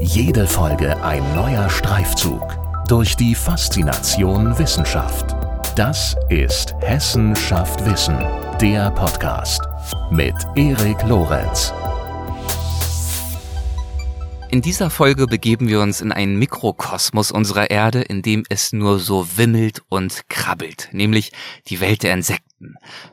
Jede Folge ein neuer Streifzug durch die Faszination Wissenschaft. Das ist Hessen schafft Wissen, der Podcast mit Erik Lorenz. In dieser Folge begeben wir uns in einen Mikrokosmos unserer Erde, in dem es nur so wimmelt und krabbelt, nämlich die Welt der Insekten.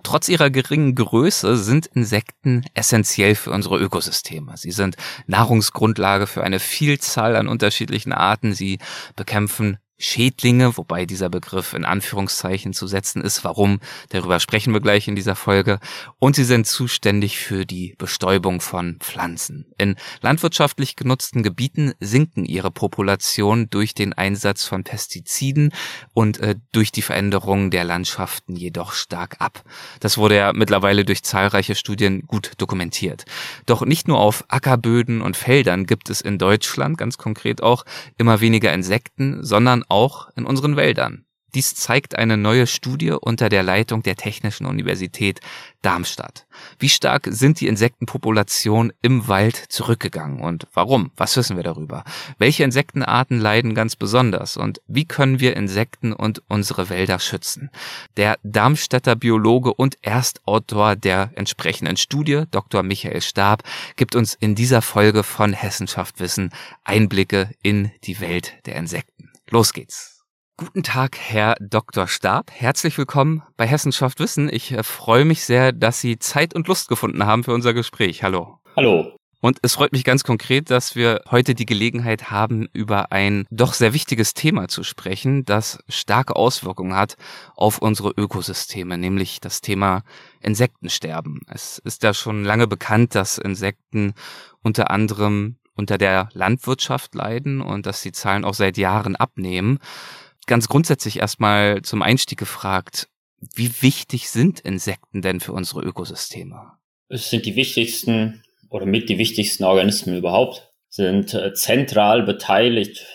Trotz ihrer geringen Größe sind Insekten essentiell für unsere Ökosysteme. Sie sind Nahrungsgrundlage für eine Vielzahl an unterschiedlichen Arten. Sie bekämpfen Schädlinge, wobei dieser Begriff in Anführungszeichen zu setzen ist. Warum? Darüber sprechen wir gleich in dieser Folge. Und sie sind zuständig für die Bestäubung von Pflanzen. In landwirtschaftlich genutzten Gebieten sinken ihre Populationen durch den Einsatz von Pestiziden und äh, durch die Veränderung der Landschaften jedoch stark ab. Das wurde ja mittlerweile durch zahlreiche Studien gut dokumentiert. Doch nicht nur auf Ackerböden und Feldern gibt es in Deutschland ganz konkret auch immer weniger Insekten, sondern auch in unseren Wäldern. Dies zeigt eine neue Studie unter der Leitung der Technischen Universität Darmstadt. Wie stark sind die Insektenpopulationen im Wald zurückgegangen und warum? Was wissen wir darüber? Welche Insektenarten leiden ganz besonders und wie können wir Insekten und unsere Wälder schützen? Der Darmstädter Biologe und Erstautor der entsprechenden Studie, Dr. Michael Stab, gibt uns in dieser Folge von Hessenschaft Wissen Einblicke in die Welt der Insekten. Los geht's. Guten Tag, Herr Dr. Stab. Herzlich willkommen bei Hessenschaft Wissen. Ich äh, freue mich sehr, dass Sie Zeit und Lust gefunden haben für unser Gespräch. Hallo. Hallo. Und es freut mich ganz konkret, dass wir heute die Gelegenheit haben, über ein doch sehr wichtiges Thema zu sprechen, das starke Auswirkungen hat auf unsere Ökosysteme, nämlich das Thema Insektensterben. Es ist ja schon lange bekannt, dass Insekten unter anderem unter der Landwirtschaft leiden und dass die Zahlen auch seit Jahren abnehmen. Ganz grundsätzlich erstmal zum Einstieg gefragt, wie wichtig sind Insekten denn für unsere Ökosysteme? Es sind die wichtigsten oder mit die wichtigsten Organismen überhaupt, sind äh, zentral beteiligt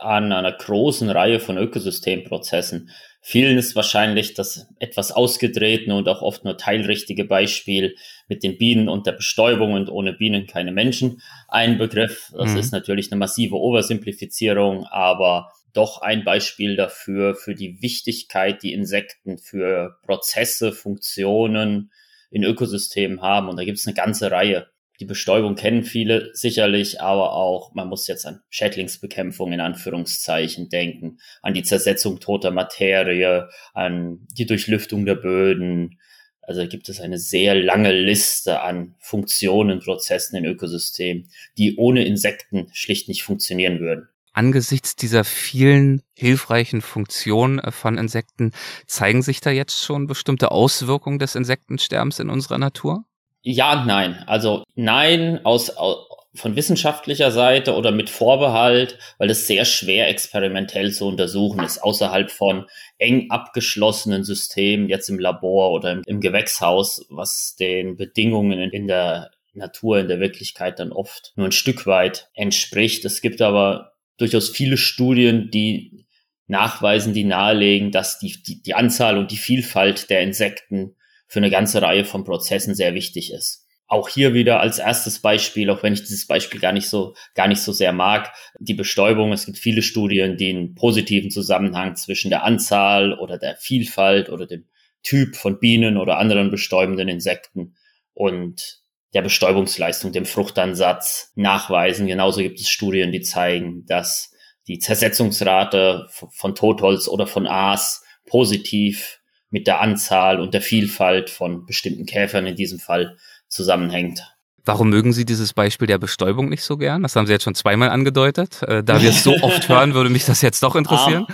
an einer großen Reihe von Ökosystemprozessen. Vielen ist wahrscheinlich das etwas ausgedrehte und auch oft nur teilrichtige Beispiel mit den Bienen und der Bestäubung und ohne Bienen keine Menschen ein Begriff. Das mhm. ist natürlich eine massive Oversimplifizierung, aber doch ein Beispiel dafür, für die Wichtigkeit, die Insekten für Prozesse, Funktionen in Ökosystemen haben. Und da gibt es eine ganze Reihe. Die Bestäubung kennen viele sicherlich, aber auch, man muss jetzt an Schädlingsbekämpfung in Anführungszeichen denken, an die Zersetzung toter Materie, an die Durchlüftung der Böden. Also gibt es eine sehr lange Liste an Funktionen, Prozessen in Ökosystemen, die ohne Insekten schlicht nicht funktionieren würden. Angesichts dieser vielen hilfreichen Funktionen äh, von Insekten zeigen sich da jetzt schon bestimmte Auswirkungen des Insektensterbens in unserer Natur? Ja und nein. Also nein aus, aus von wissenschaftlicher Seite oder mit Vorbehalt, weil es sehr schwer experimentell zu untersuchen ist, außerhalb von eng abgeschlossenen Systemen, jetzt im Labor oder im, im Gewächshaus, was den Bedingungen in, der Natur, in der Wirklichkeit dann oft nur ein Stück weit entspricht. Es gibt aber durchaus viele Studien, die nachweisen, die nahelegen, dass die, die, die Anzahl und die Vielfalt der Insekten für eine ganze Reihe von Prozessen sehr wichtig ist. Auch hier wieder als erstes Beispiel, auch wenn ich dieses Beispiel gar nicht so, gar nicht so sehr mag, die Bestäubung. Es gibt viele Studien, die einen positiven Zusammenhang zwischen der Anzahl oder der Vielfalt oder dem Typ von Bienen oder anderen bestäubenden Insekten und der Bestäubungsleistung, dem Fruchtansatz nachweisen. Genauso gibt es Studien, die zeigen, dass die Zersetzungsrate von Totholz oder von Aas positiv mit der Anzahl und der Vielfalt von bestimmten Käfern in diesem Fall zusammenhängt. Warum mögen Sie dieses Beispiel der Bestäubung nicht so gern? Das haben Sie jetzt schon zweimal angedeutet. Äh, da wir es so oft hören, würde mich das jetzt doch interessieren.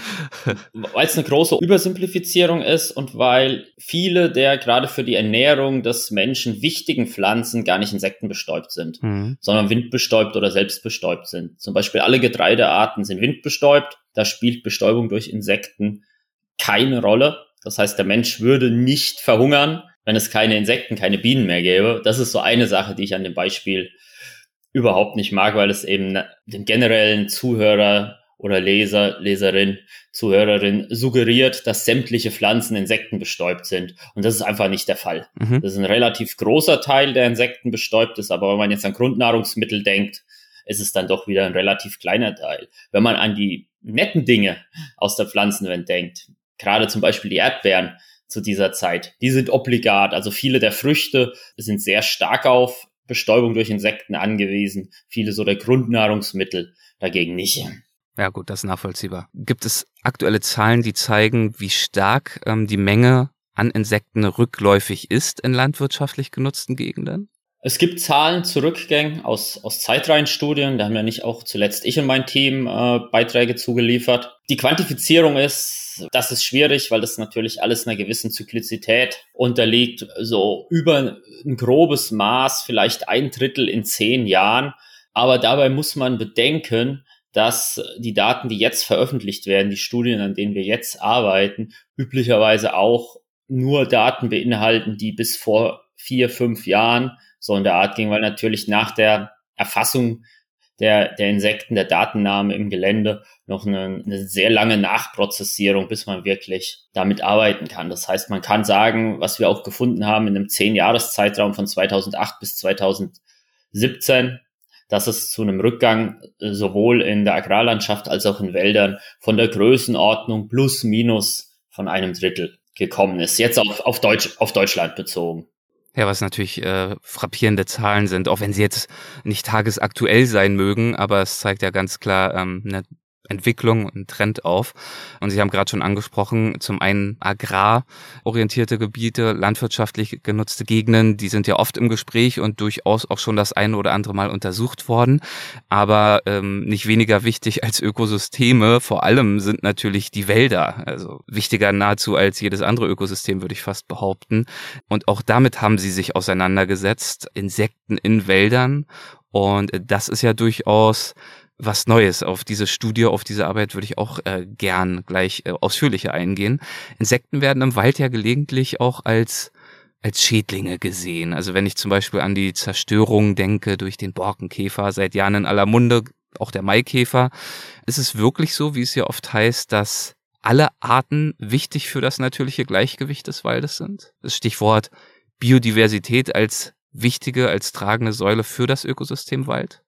Um, weil es eine große Übersimplifizierung ist und weil viele der gerade für die Ernährung des Menschen wichtigen Pflanzen gar nicht insektenbestäubt sind, mhm. sondern windbestäubt oder selbstbestäubt sind. Zum Beispiel alle Getreidearten sind windbestäubt. Da spielt Bestäubung durch Insekten keine Rolle. Das heißt, der Mensch würde nicht verhungern, wenn es keine Insekten, keine Bienen mehr gäbe. Das ist so eine Sache, die ich an dem Beispiel überhaupt nicht mag, weil es eben den generellen Zuhörer oder Leser, Leserin, Zuhörerin suggeriert, dass sämtliche Pflanzen Insekten bestäubt sind. Und das ist einfach nicht der Fall. Mhm. Das ist ein relativ großer Teil, der Insekten bestäubt ist. Aber wenn man jetzt an Grundnahrungsmittel denkt, ist es dann doch wieder ein relativ kleiner Teil. Wenn man an die netten Dinge aus der Pflanzenwelt denkt, gerade zum Beispiel die Erdbeeren zu dieser Zeit, die sind obligat. Also viele der Früchte sind sehr stark auf Bestäubung durch Insekten angewiesen. Viele so der Grundnahrungsmittel dagegen nicht. Ja gut, das ist nachvollziehbar. Gibt es aktuelle Zahlen, die zeigen, wie stark ähm, die Menge an Insekten rückläufig ist in landwirtschaftlich genutzten Gegenden? Es gibt Zahlen zu Rückgängen aus, aus Zeitreihenstudien. Da haben ja nicht auch zuletzt ich und mein Team äh, Beiträge zugeliefert. Die Quantifizierung ist, das ist schwierig, weil das natürlich alles einer gewissen Zyklizität unterliegt. So über ein grobes Maß, vielleicht ein Drittel in zehn Jahren. Aber dabei muss man bedenken, dass die Daten, die jetzt veröffentlicht werden, die Studien, an denen wir jetzt arbeiten, üblicherweise auch nur Daten beinhalten, die bis vor vier, fünf Jahren so in der Art ging, weil natürlich nach der Erfassung der, der Insekten, der Datennahme im Gelände noch eine, eine sehr lange Nachprozessierung, bis man wirklich damit arbeiten kann. Das heißt, man kann sagen, was wir auch gefunden haben in einem zehn Jahres Zeitraum von 2008 bis 2017, dass es zu einem Rückgang äh, sowohl in der Agrarlandschaft als auch in Wäldern von der Größenordnung plus minus von einem Drittel gekommen ist. Jetzt auf, auf, Deutsch, auf Deutschland bezogen. Ja, was natürlich äh, frappierende Zahlen sind, auch wenn sie jetzt nicht tagesaktuell sein mögen, aber es zeigt ja ganz klar ähm, eine Entwicklung und Trend auf. Und Sie haben gerade schon angesprochen, zum einen agrarorientierte Gebiete, landwirtschaftlich genutzte Gegenden, die sind ja oft im Gespräch und durchaus auch schon das eine oder andere Mal untersucht worden. Aber ähm, nicht weniger wichtig als Ökosysteme, vor allem sind natürlich die Wälder. Also wichtiger nahezu als jedes andere Ökosystem, würde ich fast behaupten. Und auch damit haben Sie sich auseinandergesetzt. Insekten in Wäldern. Und das ist ja durchaus was Neues. Auf diese Studie, auf diese Arbeit würde ich auch äh, gern gleich äh, ausführlicher eingehen. Insekten werden im Wald ja gelegentlich auch als als Schädlinge gesehen. Also wenn ich zum Beispiel an die Zerstörung denke durch den Borkenkäfer, seit Jahren in aller Munde, auch der Maikäfer, ist es wirklich so, wie es ja oft heißt, dass alle Arten wichtig für das natürliche Gleichgewicht des Waldes sind? Das Stichwort Biodiversität als wichtige, als tragende Säule für das Ökosystem Wald?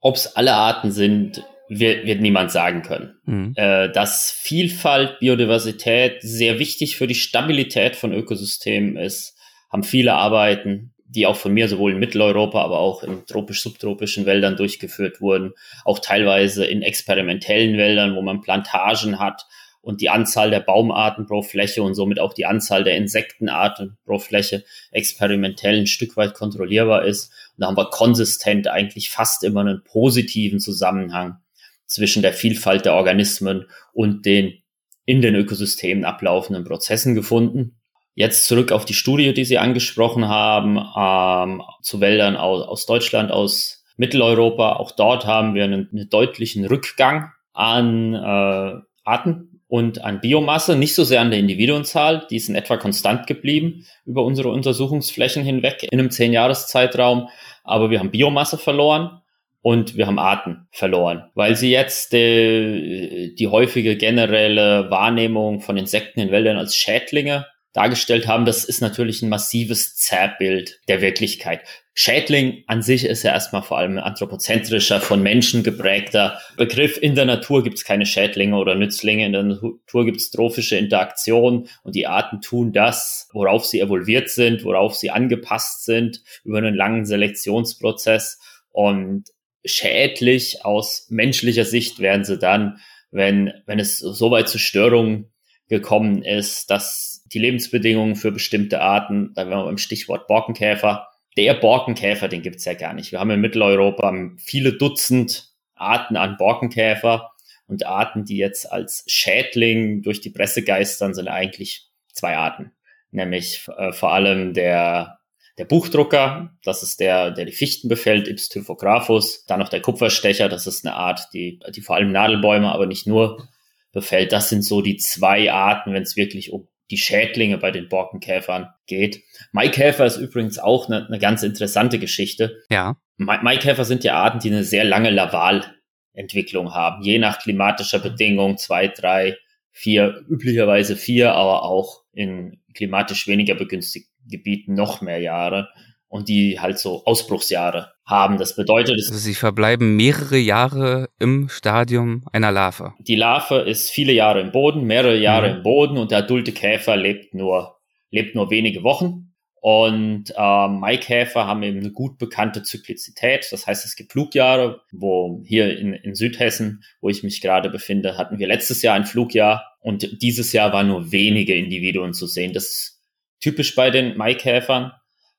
Ob es alle Arten sind, wird, wird niemand sagen können. Mhm. Äh, dass Vielfalt, Biodiversität sehr wichtig für die Stabilität von Ökosystemen ist, haben viele Arbeiten, die auch von mir sowohl in Mitteleuropa, aber auch in tropisch-subtropischen Wäldern durchgeführt wurden, auch teilweise in experimentellen Wäldern, wo man Plantagen hat, und die Anzahl der Baumarten pro Fläche und somit auch die Anzahl der Insektenarten pro Fläche experimentell ein Stück weit kontrollierbar ist. Und da haben wir konsistent eigentlich fast immer einen positiven Zusammenhang zwischen der Vielfalt der Organismen und den in den Ökosystemen ablaufenden Prozessen gefunden. Jetzt zurück auf die Studie, die Sie angesprochen haben, ähm, zu Wäldern aus, aus Deutschland, aus Mitteleuropa. Auch dort haben wir einen, einen deutlichen Rückgang an äh, Arten und an Biomasse, nicht so sehr an der Individuenzahl, die ist in etwa konstant geblieben über unsere Untersuchungsflächen hinweg in einem zehn jahres zeitraum aber wir haben Biomasse verloren und wir haben Arten verloren, weil sie jetzt die, die häufige generelle Wahrnehmung von Insekten in Wäldern als Schädlinge dargestellt haben, das ist natürlich ein massives Zerrbild der Wirklichkeit. Schädling an sich ist ja erstmal vor allem ein anthropozentrischer, von Menschen geprägter Begriff. In der Natur gibt es keine Schädlinge oder Nützlinge. In der Natur gibt es trophische Interaktion und die Arten tun das, worauf sie evolviert sind, worauf sie angepasst sind über einen langen Selektionsprozess. Und schädlich aus menschlicher Sicht werden sie dann, wenn, wenn es so weit zu Störungen gekommen ist, dass die Lebensbedingungen für bestimmte Arten, da wären wir beim Stichwort Borkenkäfer, der Borkenkäfer, den gibt's ja gar nicht. Wir haben in Mitteleuropa viele Dutzend Arten an Borkenkäfer und Arten, die jetzt als Schädling durch die Presse geistern, sind eigentlich zwei Arten. Nämlich äh, vor allem der, der Buchdrucker, das ist der, der die Fichten befällt, Ips typhographus. Dann noch der Kupferstecher, das ist eine Art, die, die vor allem Nadelbäume, aber nicht nur befällt. Das sind so die zwei Arten, wenn es wirklich um die Schädlinge bei den Borkenkäfern geht. Maikäfer ist übrigens auch eine, eine ganz interessante Geschichte. Ja. Maikäfer sind ja Arten, die eine sehr lange Lavalentwicklung haben, je nach klimatischer Bedingung zwei, drei, vier, üblicherweise vier, aber auch in klimatisch weniger begünstigten Gebieten noch mehr Jahre. Und die halt so Ausbruchsjahre haben. Das bedeutet, also sie verbleiben mehrere Jahre im Stadium einer Larve. Die Larve ist viele Jahre im Boden, mehrere Jahre mhm. im Boden und der adulte Käfer lebt nur, lebt nur wenige Wochen. Und äh, Maikäfer haben eben eine gut bekannte Zyklizität. Das heißt, es gibt Flugjahre, wo hier in, in Südhessen, wo ich mich gerade befinde, hatten wir letztes Jahr ein Flugjahr und dieses Jahr waren nur wenige Individuen zu sehen. Das ist typisch bei den Maikäfern,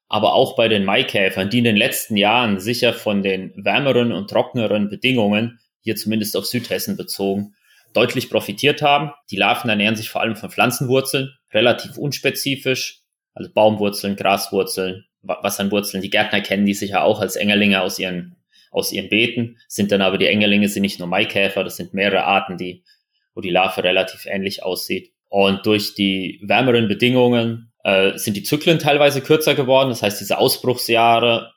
aber auch bei den Maikäfern, die in den letzten Jahren sicher von den wärmeren und trockeneren Bedingungen, hier zumindest auf Südhessen bezogen, deutlich profitiert haben. Die Larven ernähren sich vor allem von Pflanzenwurzeln, relativ unspezifisch also Baumwurzeln, Graswurzeln, Wassernwurzeln. Die Gärtner kennen die sicher auch als Engerlinge aus ihren, aus ihren Beeten, sind dann aber die Engerlinge sind nicht nur Maikäfer, das sind mehrere Arten, die, wo die Larve relativ ähnlich aussieht. Und durch die wärmeren Bedingungen äh, sind die Zyklen teilweise kürzer geworden. Das heißt, diese Ausbruchsjahre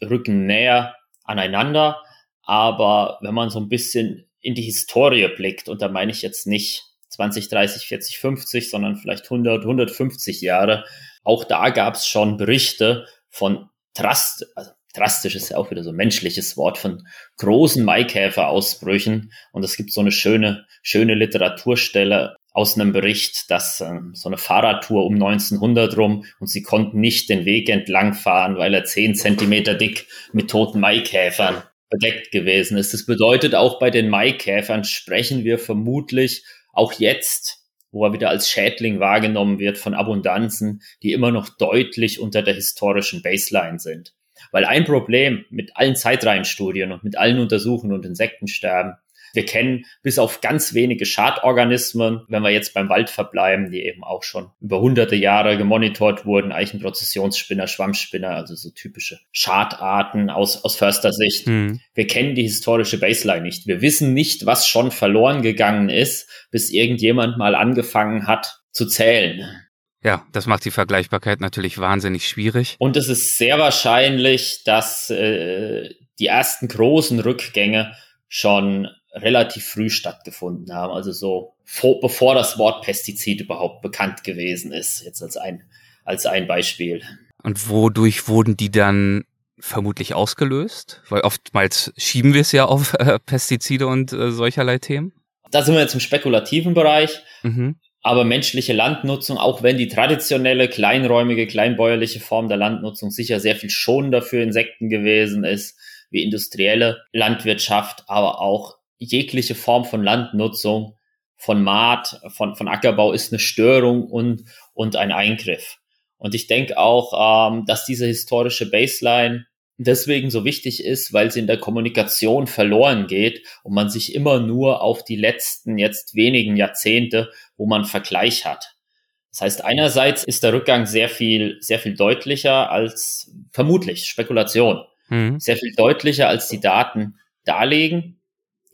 rücken näher aneinander. Aber wenn man so ein bisschen in die Historie blickt, und da meine ich jetzt nicht 20, 30, 40, 50, sondern vielleicht 100, 150 Jahre, auch da gab es schon Berichte von drast, also drastisch ist ja auch wieder so ein menschliches Wort, von großen Maikäferausbrüchen. Und es gibt so eine schöne, schöne Literaturstelle aus einem Bericht, dass äh, so eine Fahrradtour um 1900 rum und sie konnten nicht den Weg entlang fahren, weil er zehn Zentimeter dick mit toten Maikäfern bedeckt gewesen ist. Das bedeutet, auch bei den Maikäfern sprechen wir vermutlich auch jetzt wo er wieder als Schädling wahrgenommen wird von Abundanzen, die immer noch deutlich unter der historischen Baseline sind. Weil ein Problem mit allen Zeitreihenstudien und mit allen Untersuchungen und Insektensterben wir kennen bis auf ganz wenige Schadorganismen, wenn wir jetzt beim Wald verbleiben, die eben auch schon über hunderte Jahre gemonitort wurden, Eichenprozessionsspinner, Schwammspinner, also so typische Schadarten aus, aus Förstersicht. Mhm. Wir kennen die historische Baseline nicht. Wir wissen nicht, was schon verloren gegangen ist, bis irgendjemand mal angefangen hat zu zählen. Ja, das macht die Vergleichbarkeit natürlich wahnsinnig schwierig. Und es ist sehr wahrscheinlich, dass äh, die ersten großen Rückgänge schon relativ früh stattgefunden haben, also so vor, bevor das Wort Pestizid überhaupt bekannt gewesen ist, jetzt als ein, als ein Beispiel. Und wodurch wurden die dann vermutlich ausgelöst? Weil oftmals schieben wir es ja auf äh, Pestizide und äh, solcherlei Themen. Da sind wir jetzt im spekulativen Bereich. Mhm. Aber menschliche Landnutzung, auch wenn die traditionelle, kleinräumige, kleinbäuerliche Form der Landnutzung sicher sehr viel schonender für Insekten gewesen ist, wie industrielle Landwirtschaft, aber auch jegliche Form von Landnutzung, von Maat, von, von Ackerbau ist eine Störung und, und ein Eingriff. Und ich denke auch, ähm, dass diese historische Baseline deswegen so wichtig ist, weil sie in der Kommunikation verloren geht und man sich immer nur auf die letzten jetzt wenigen Jahrzehnte, wo man Vergleich hat. Das heißt, einerseits ist der Rückgang sehr viel, sehr viel deutlicher als vermutlich Spekulation, mhm. sehr viel deutlicher als die Daten darlegen.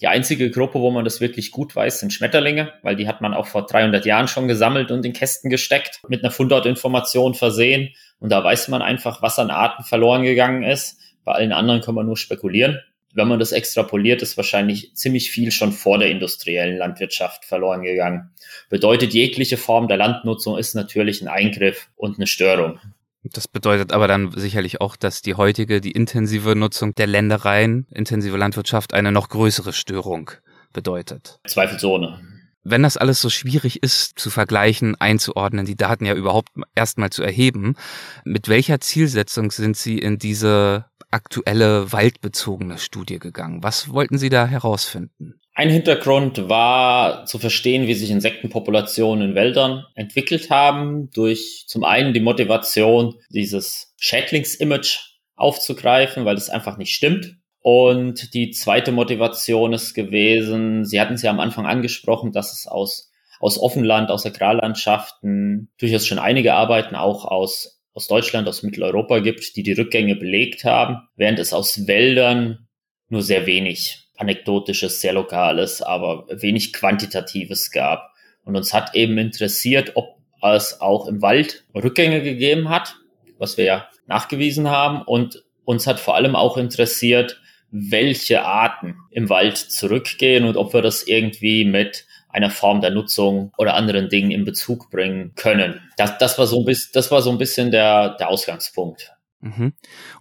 Die einzige Gruppe, wo man das wirklich gut weiß, sind Schmetterlinge, weil die hat man auch vor 300 Jahren schon gesammelt und in Kästen gesteckt, mit einer Fundortinformation versehen. Und da weiß man einfach, was an Arten verloren gegangen ist. Bei allen anderen kann man nur spekulieren. Wenn man das extrapoliert, ist wahrscheinlich ziemlich viel schon vor der industriellen Landwirtschaft verloren gegangen. Bedeutet, jegliche Form der Landnutzung ist natürlich ein Eingriff und eine Störung. Das bedeutet aber dann sicherlich auch, dass die heutige, die intensive Nutzung der Ländereien, intensive Landwirtschaft eine noch größere Störung bedeutet. Zweifelsohne. Wenn das alles so schwierig ist zu vergleichen, einzuordnen, die Daten ja überhaupt erstmal zu erheben, mit welcher Zielsetzung sind Sie in diese aktuelle waldbezogene Studie gegangen? Was wollten Sie da herausfinden? Ein Hintergrund war zu verstehen, wie sich Insektenpopulationen in Wäldern entwickelt haben, durch zum einen die Motivation, dieses Schädlingsimage aufzugreifen, weil das einfach nicht stimmt. Und die zweite Motivation ist gewesen, Sie hatten es ja am Anfang angesprochen, dass es aus, aus Offenland, aus Agrarlandschaften durchaus schon einige Arbeiten auch aus, aus Deutschland, aus Mitteleuropa gibt, die die Rückgänge belegt haben, während es aus Wäldern nur sehr wenig anekdotisches, sehr lokales, aber wenig quantitatives gab. Und uns hat eben interessiert, ob es auch im Wald Rückgänge gegeben hat, was wir ja nachgewiesen haben. Und uns hat vor allem auch interessiert, welche Arten im Wald zurückgehen und ob wir das irgendwie mit einer Form der Nutzung oder anderen Dingen in Bezug bringen können. Das, das, war, so ein bisschen, das war so ein bisschen der, der Ausgangspunkt. Mhm.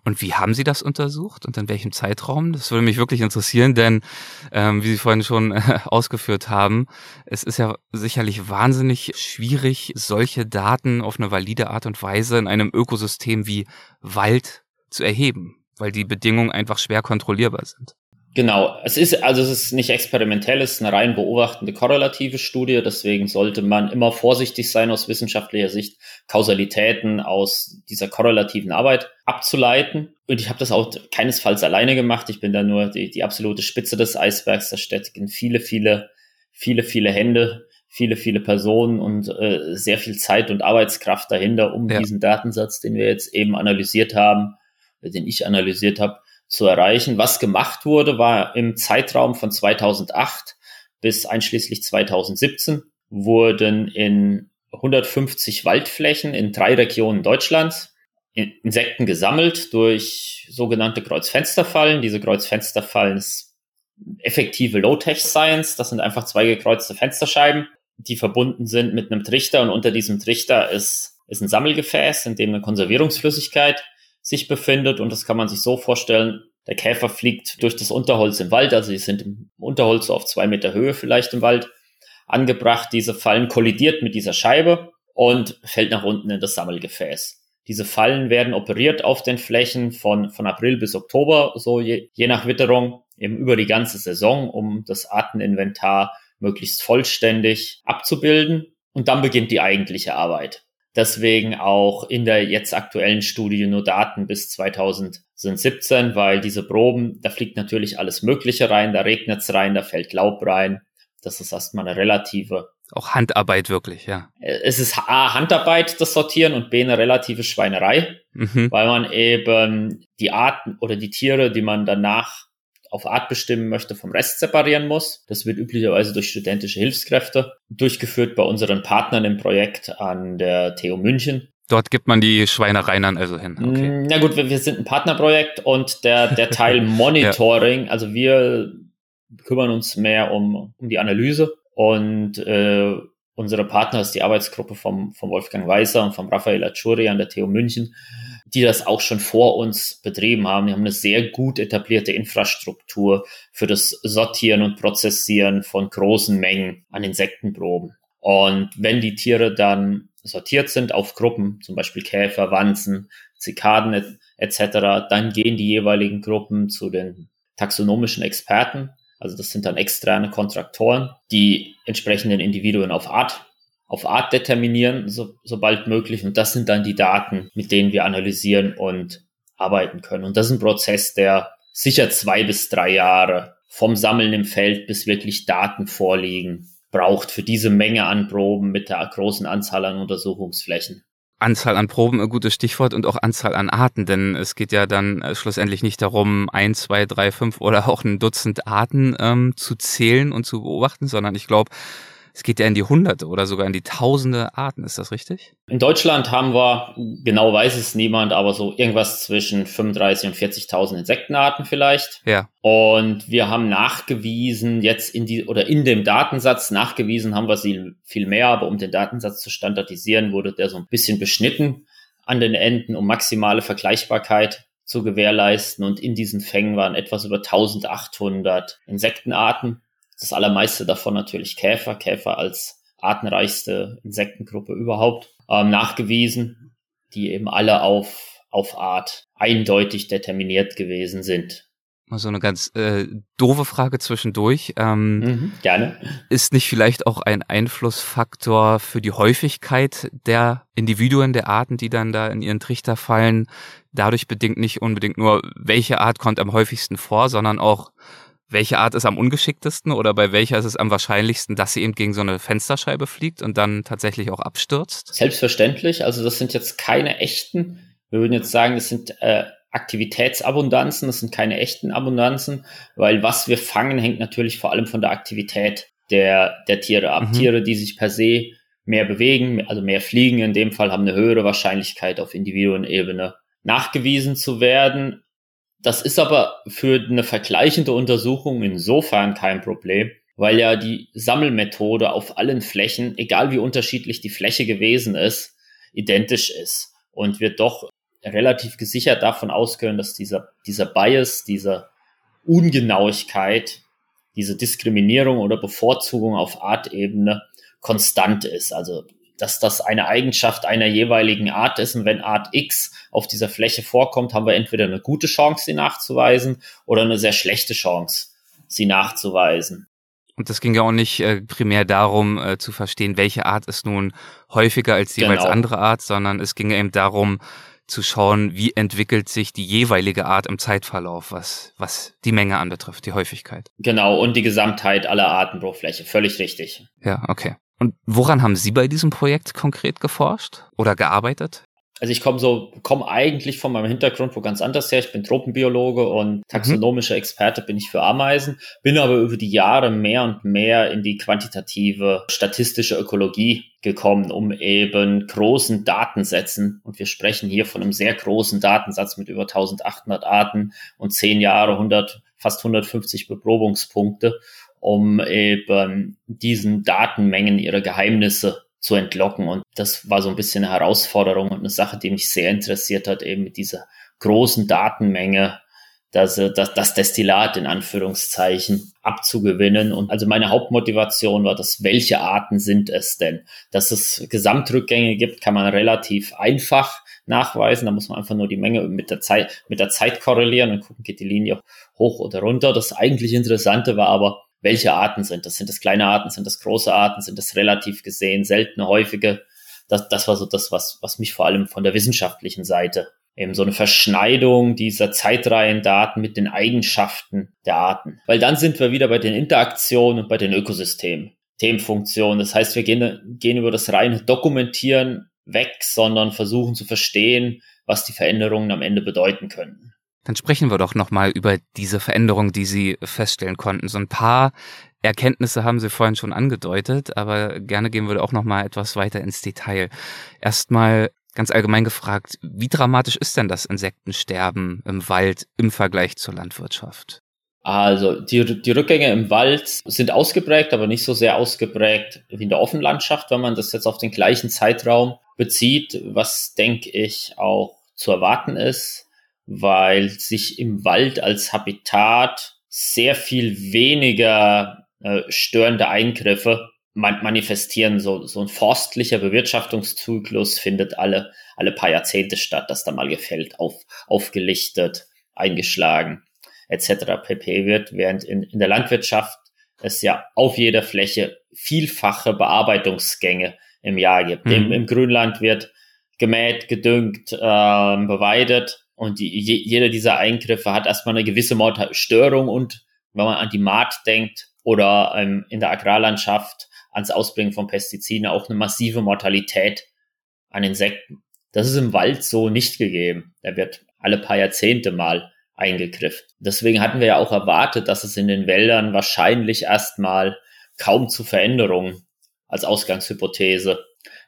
Und wie haben Sie das untersucht und in welchem Zeitraum? Das würde mich wirklich interessieren, denn ähm, wie Sie vorhin schon äh, ausgeführt haben, es ist ja sicherlich wahnsinnig schwierig, solche Daten auf eine valide Art und Weise in einem Ökosystem wie Wald zu erheben, weil die Bedingungen einfach schwer kontrollierbar sind. Genau, es ist, also es ist nicht experimentell, es ist eine rein beobachtende korrelative Studie, deswegen sollte man immer vorsichtig sein aus wissenschaftlicher Sicht, Kausalitäten aus dieser korrelativen Arbeit abzuleiten. Und ich habe das auch keinesfalls alleine gemacht, ich bin da nur die, die absolute Spitze des Eisbergs, da stecken viele, viele, viele, viele Hände, viele, viele Personen und äh, sehr viel Zeit und Arbeitskraft dahinter, um ja. diesen Datensatz, den wir jetzt eben analysiert haben, den ich analysiert habe, zu erreichen. Was gemacht wurde, war im Zeitraum von 2008 bis einschließlich 2017 wurden in 150 Waldflächen in drei Regionen Deutschlands Insekten gesammelt durch sogenannte Kreuzfensterfallen. Diese Kreuzfensterfallen ist effektive Low-Tech-Science. Das sind einfach zwei gekreuzte Fensterscheiben, die verbunden sind mit einem Trichter und unter diesem Trichter ist, ist ein Sammelgefäß, in dem eine Konservierungsflüssigkeit sich befindet. Und das kann man sich so vorstellen, der Käfer fliegt durch das Unterholz im Wald, also sie sind im Unterholz so auf zwei Meter Höhe vielleicht im Wald angebracht. Diese Fallen kollidiert mit dieser Scheibe und fällt nach unten in das Sammelgefäß. Diese Fallen werden operiert auf den Flächen von, von April bis Oktober, so je, je nach Witterung, eben über die ganze Saison, um das Arteninventar möglichst vollständig abzubilden. Und dann beginnt die eigentliche Arbeit. Deswegen auch in der jetzt aktuellen Studie nur Daten bis 2017, weil diese Proben, da fliegt natürlich alles Mögliche rein, da regnet es rein, da fällt Laub rein. Das ist erstmal eine relative. Auch Handarbeit wirklich, ja. Es ist A, Handarbeit, das Sortieren und B, eine relative Schweinerei, mhm. weil man eben die Arten oder die Tiere, die man danach auf Art bestimmen möchte, vom Rest separieren muss. Das wird üblicherweise durch studentische Hilfskräfte durchgeführt bei unseren Partnern im Projekt an der TU München. Dort gibt man die Schweinereien dann also hin. Okay. Mm, na gut, wir, wir sind ein Partnerprojekt und der, der Teil Monitoring, ja. also wir kümmern uns mehr um, um die Analyse und äh, unsere Partner ist die Arbeitsgruppe vom, vom Wolfgang Weiser und vom Raphael Achuri an der TU München die das auch schon vor uns betrieben haben. Die haben eine sehr gut etablierte Infrastruktur für das Sortieren und Prozessieren von großen Mengen an Insektenproben. Und wenn die Tiere dann sortiert sind auf Gruppen, zum Beispiel Käfer, Wanzen, Zikaden etc., dann gehen die jeweiligen Gruppen zu den taxonomischen Experten. Also das sind dann externe Kontraktoren, die entsprechenden Individuen auf Art auf Art determinieren, so, sobald möglich. Und das sind dann die Daten, mit denen wir analysieren und arbeiten können. Und das ist ein Prozess, der sicher zwei bis drei Jahre vom Sammeln im Feld bis wirklich Daten vorliegen braucht für diese Menge an Proben mit der großen Anzahl an Untersuchungsflächen. Anzahl an Proben ein gutes Stichwort und auch Anzahl an Arten, denn es geht ja dann äh, schlussendlich nicht darum, ein, zwei, drei, fünf oder auch ein Dutzend Arten ähm, zu zählen und zu beobachten, sondern ich glaube, es geht ja in die Hunderte oder sogar in die Tausende Arten, ist das richtig? In Deutschland haben wir, genau weiß es niemand, aber so irgendwas zwischen 35 und 40.000 Insektenarten vielleicht. Ja. Und wir haben nachgewiesen, jetzt in die, oder in dem Datensatz nachgewiesen haben wir sie viel mehr, aber um den Datensatz zu standardisieren, wurde der so ein bisschen beschnitten an den Enden, um maximale Vergleichbarkeit zu gewährleisten. Und in diesen Fängen waren etwas über 1800 Insektenarten das allermeiste davon natürlich Käfer, Käfer als artenreichste Insektengruppe überhaupt, ähm, nachgewiesen, die eben alle auf, auf Art eindeutig determiniert gewesen sind. Mal so eine ganz äh, doofe Frage zwischendurch. Ähm, mhm, gerne. Ist nicht vielleicht auch ein Einflussfaktor für die Häufigkeit der Individuen, der Arten, die dann da in ihren Trichter fallen, dadurch bedingt nicht unbedingt nur, welche Art kommt am häufigsten vor, sondern auch, welche Art ist am ungeschicktesten oder bei welcher ist es am wahrscheinlichsten, dass sie eben gegen so eine Fensterscheibe fliegt und dann tatsächlich auch abstürzt? Selbstverständlich. Also das sind jetzt keine echten, wir würden jetzt sagen, das sind äh, Aktivitätsabundanzen, das sind keine echten Abundanzen, weil was wir fangen, hängt natürlich vor allem von der Aktivität der, der Tiere ab. Mhm. Tiere, die sich per se mehr bewegen, also mehr fliegen in dem Fall, haben eine höhere Wahrscheinlichkeit auf Individuenebene nachgewiesen zu werden. Das ist aber für eine vergleichende Untersuchung insofern kein Problem, weil ja die Sammelmethode auf allen Flächen, egal wie unterschiedlich die Fläche gewesen ist, identisch ist und wir doch relativ gesichert davon ausgehen, dass dieser, dieser Bias, diese Ungenauigkeit, diese Diskriminierung oder Bevorzugung auf Artebene konstant ist. Also dass das eine Eigenschaft einer jeweiligen Art ist. Und wenn Art X auf dieser Fläche vorkommt, haben wir entweder eine gute Chance, sie nachzuweisen, oder eine sehr schlechte Chance, sie nachzuweisen. Und das ging ja auch nicht äh, primär darum äh, zu verstehen, welche Art ist nun häufiger als jeweils genau. andere Art, sondern es ging eben darum zu schauen, wie entwickelt sich die jeweilige Art im Zeitverlauf, was, was die Menge anbetrifft, die Häufigkeit. Genau, und die Gesamtheit aller Arten pro Fläche. Völlig richtig. Ja, okay. Und woran haben Sie bei diesem Projekt konkret geforscht oder gearbeitet? Also ich komme so, komme eigentlich von meinem Hintergrund wo ganz anders her. Ich bin Tropenbiologe und mhm. taxonomischer Experte bin ich für Ameisen, bin aber über die Jahre mehr und mehr in die quantitative statistische Ökologie gekommen, um eben großen Datensätzen, und wir sprechen hier von einem sehr großen Datensatz mit über 1800 Arten und zehn Jahre, 100, fast 150 Beprobungspunkte, um eben diesen Datenmengen ihre Geheimnisse zu entlocken. Und das war so ein bisschen eine Herausforderung und eine Sache, die mich sehr interessiert hat, eben mit dieser großen Datenmenge das, das, das Destillat in Anführungszeichen abzugewinnen. Und also meine Hauptmotivation war das, welche Arten sind es denn? Dass es Gesamtrückgänge gibt, kann man relativ einfach nachweisen. Da muss man einfach nur die Menge mit der Zeit, mit der Zeit korrelieren und gucken, geht die Linie hoch oder runter. Das eigentlich Interessante war aber, welche Arten sind das? Sind das kleine Arten? Sind das große Arten? Sind das relativ gesehen seltene, häufige? Das, das war so das, was, was mich vor allem von der wissenschaftlichen Seite eben so eine Verschneidung dieser Zeitreihendaten mit den Eigenschaften der Arten. Weil dann sind wir wieder bei den Interaktionen und bei den Ökosystemen. Themenfunktionen. Das heißt, wir gehen, gehen über das reine Dokumentieren weg, sondern versuchen zu verstehen, was die Veränderungen am Ende bedeuten können. Dann sprechen wir doch nochmal über diese Veränderung, die Sie feststellen konnten. So ein paar Erkenntnisse haben Sie vorhin schon angedeutet, aber gerne gehen wir auch nochmal etwas weiter ins Detail. Erstmal ganz allgemein gefragt, wie dramatisch ist denn das Insektensterben im Wald im Vergleich zur Landwirtschaft? Also die, die Rückgänge im Wald sind ausgeprägt, aber nicht so sehr ausgeprägt wie in der Offenlandschaft, wenn man das jetzt auf den gleichen Zeitraum bezieht, was denke ich auch zu erwarten ist weil sich im Wald als Habitat sehr viel weniger äh, störende Eingriffe man manifestieren. So, so ein forstlicher Bewirtschaftungszyklus findet alle, alle paar Jahrzehnte statt, dass da mal gefällt, auf, aufgelichtet, eingeschlagen etc. pp. wird, während in, in der Landwirtschaft es ja auf jeder Fläche vielfache Bearbeitungsgänge im Jahr gibt. Mhm. Im, Im Grünland wird gemäht, gedüngt, äh, beweidet und die, jeder dieser Eingriffe hat erstmal eine gewisse Störung und wenn man an die Maat denkt oder ähm, in der Agrarlandschaft ans Ausbringen von Pestiziden auch eine massive Mortalität an Insekten. Das ist im Wald so nicht gegeben. Da wird alle paar Jahrzehnte mal eingegriffen. Deswegen hatten wir ja auch erwartet, dass es in den Wäldern wahrscheinlich erstmal kaum zu Veränderungen als Ausgangshypothese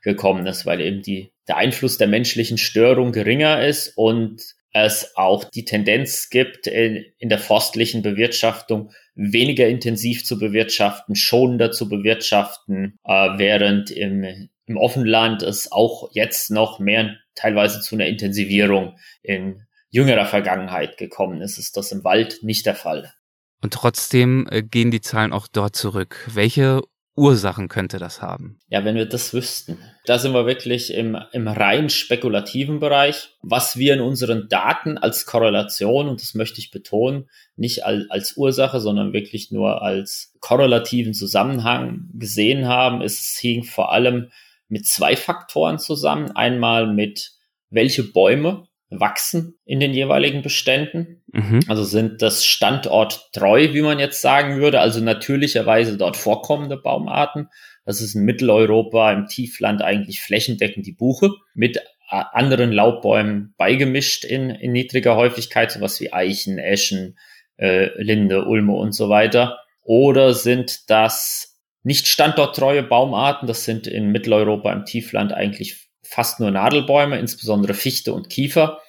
gekommen ist, weil eben die, der Einfluss der menschlichen Störung geringer ist und es auch die Tendenz gibt, in, in der forstlichen Bewirtschaftung weniger intensiv zu bewirtschaften, schonender zu bewirtschaften, äh, während im, im Offenland es auch jetzt noch mehr teilweise zu einer Intensivierung in jüngerer Vergangenheit gekommen ist, ist das im Wald nicht der Fall. Und trotzdem äh, gehen die Zahlen auch dort zurück. Welche Ursachen könnte das haben? Ja, wenn wir das wüssten. Da sind wir wirklich im, im rein spekulativen Bereich. Was wir in unseren Daten als Korrelation, und das möchte ich betonen, nicht als, als Ursache, sondern wirklich nur als korrelativen Zusammenhang gesehen haben, ist, es hing vor allem mit zwei Faktoren zusammen. Einmal mit welche Bäume wachsen in den jeweiligen Beständen. Mhm. Also sind das Standort treu, wie man jetzt sagen würde, also natürlicherweise dort vorkommende Baumarten. Das ist in Mitteleuropa, im Tiefland eigentlich flächendeckend die Buche mit anderen Laubbäumen beigemischt in, in niedriger Häufigkeit, sowas wie Eichen, Eschen, äh, Linde, Ulme und so weiter. Oder sind das nicht standorttreue Baumarten? Das sind in Mitteleuropa im Tiefland eigentlich fast nur Nadelbäume, insbesondere Fichte und Kiefer,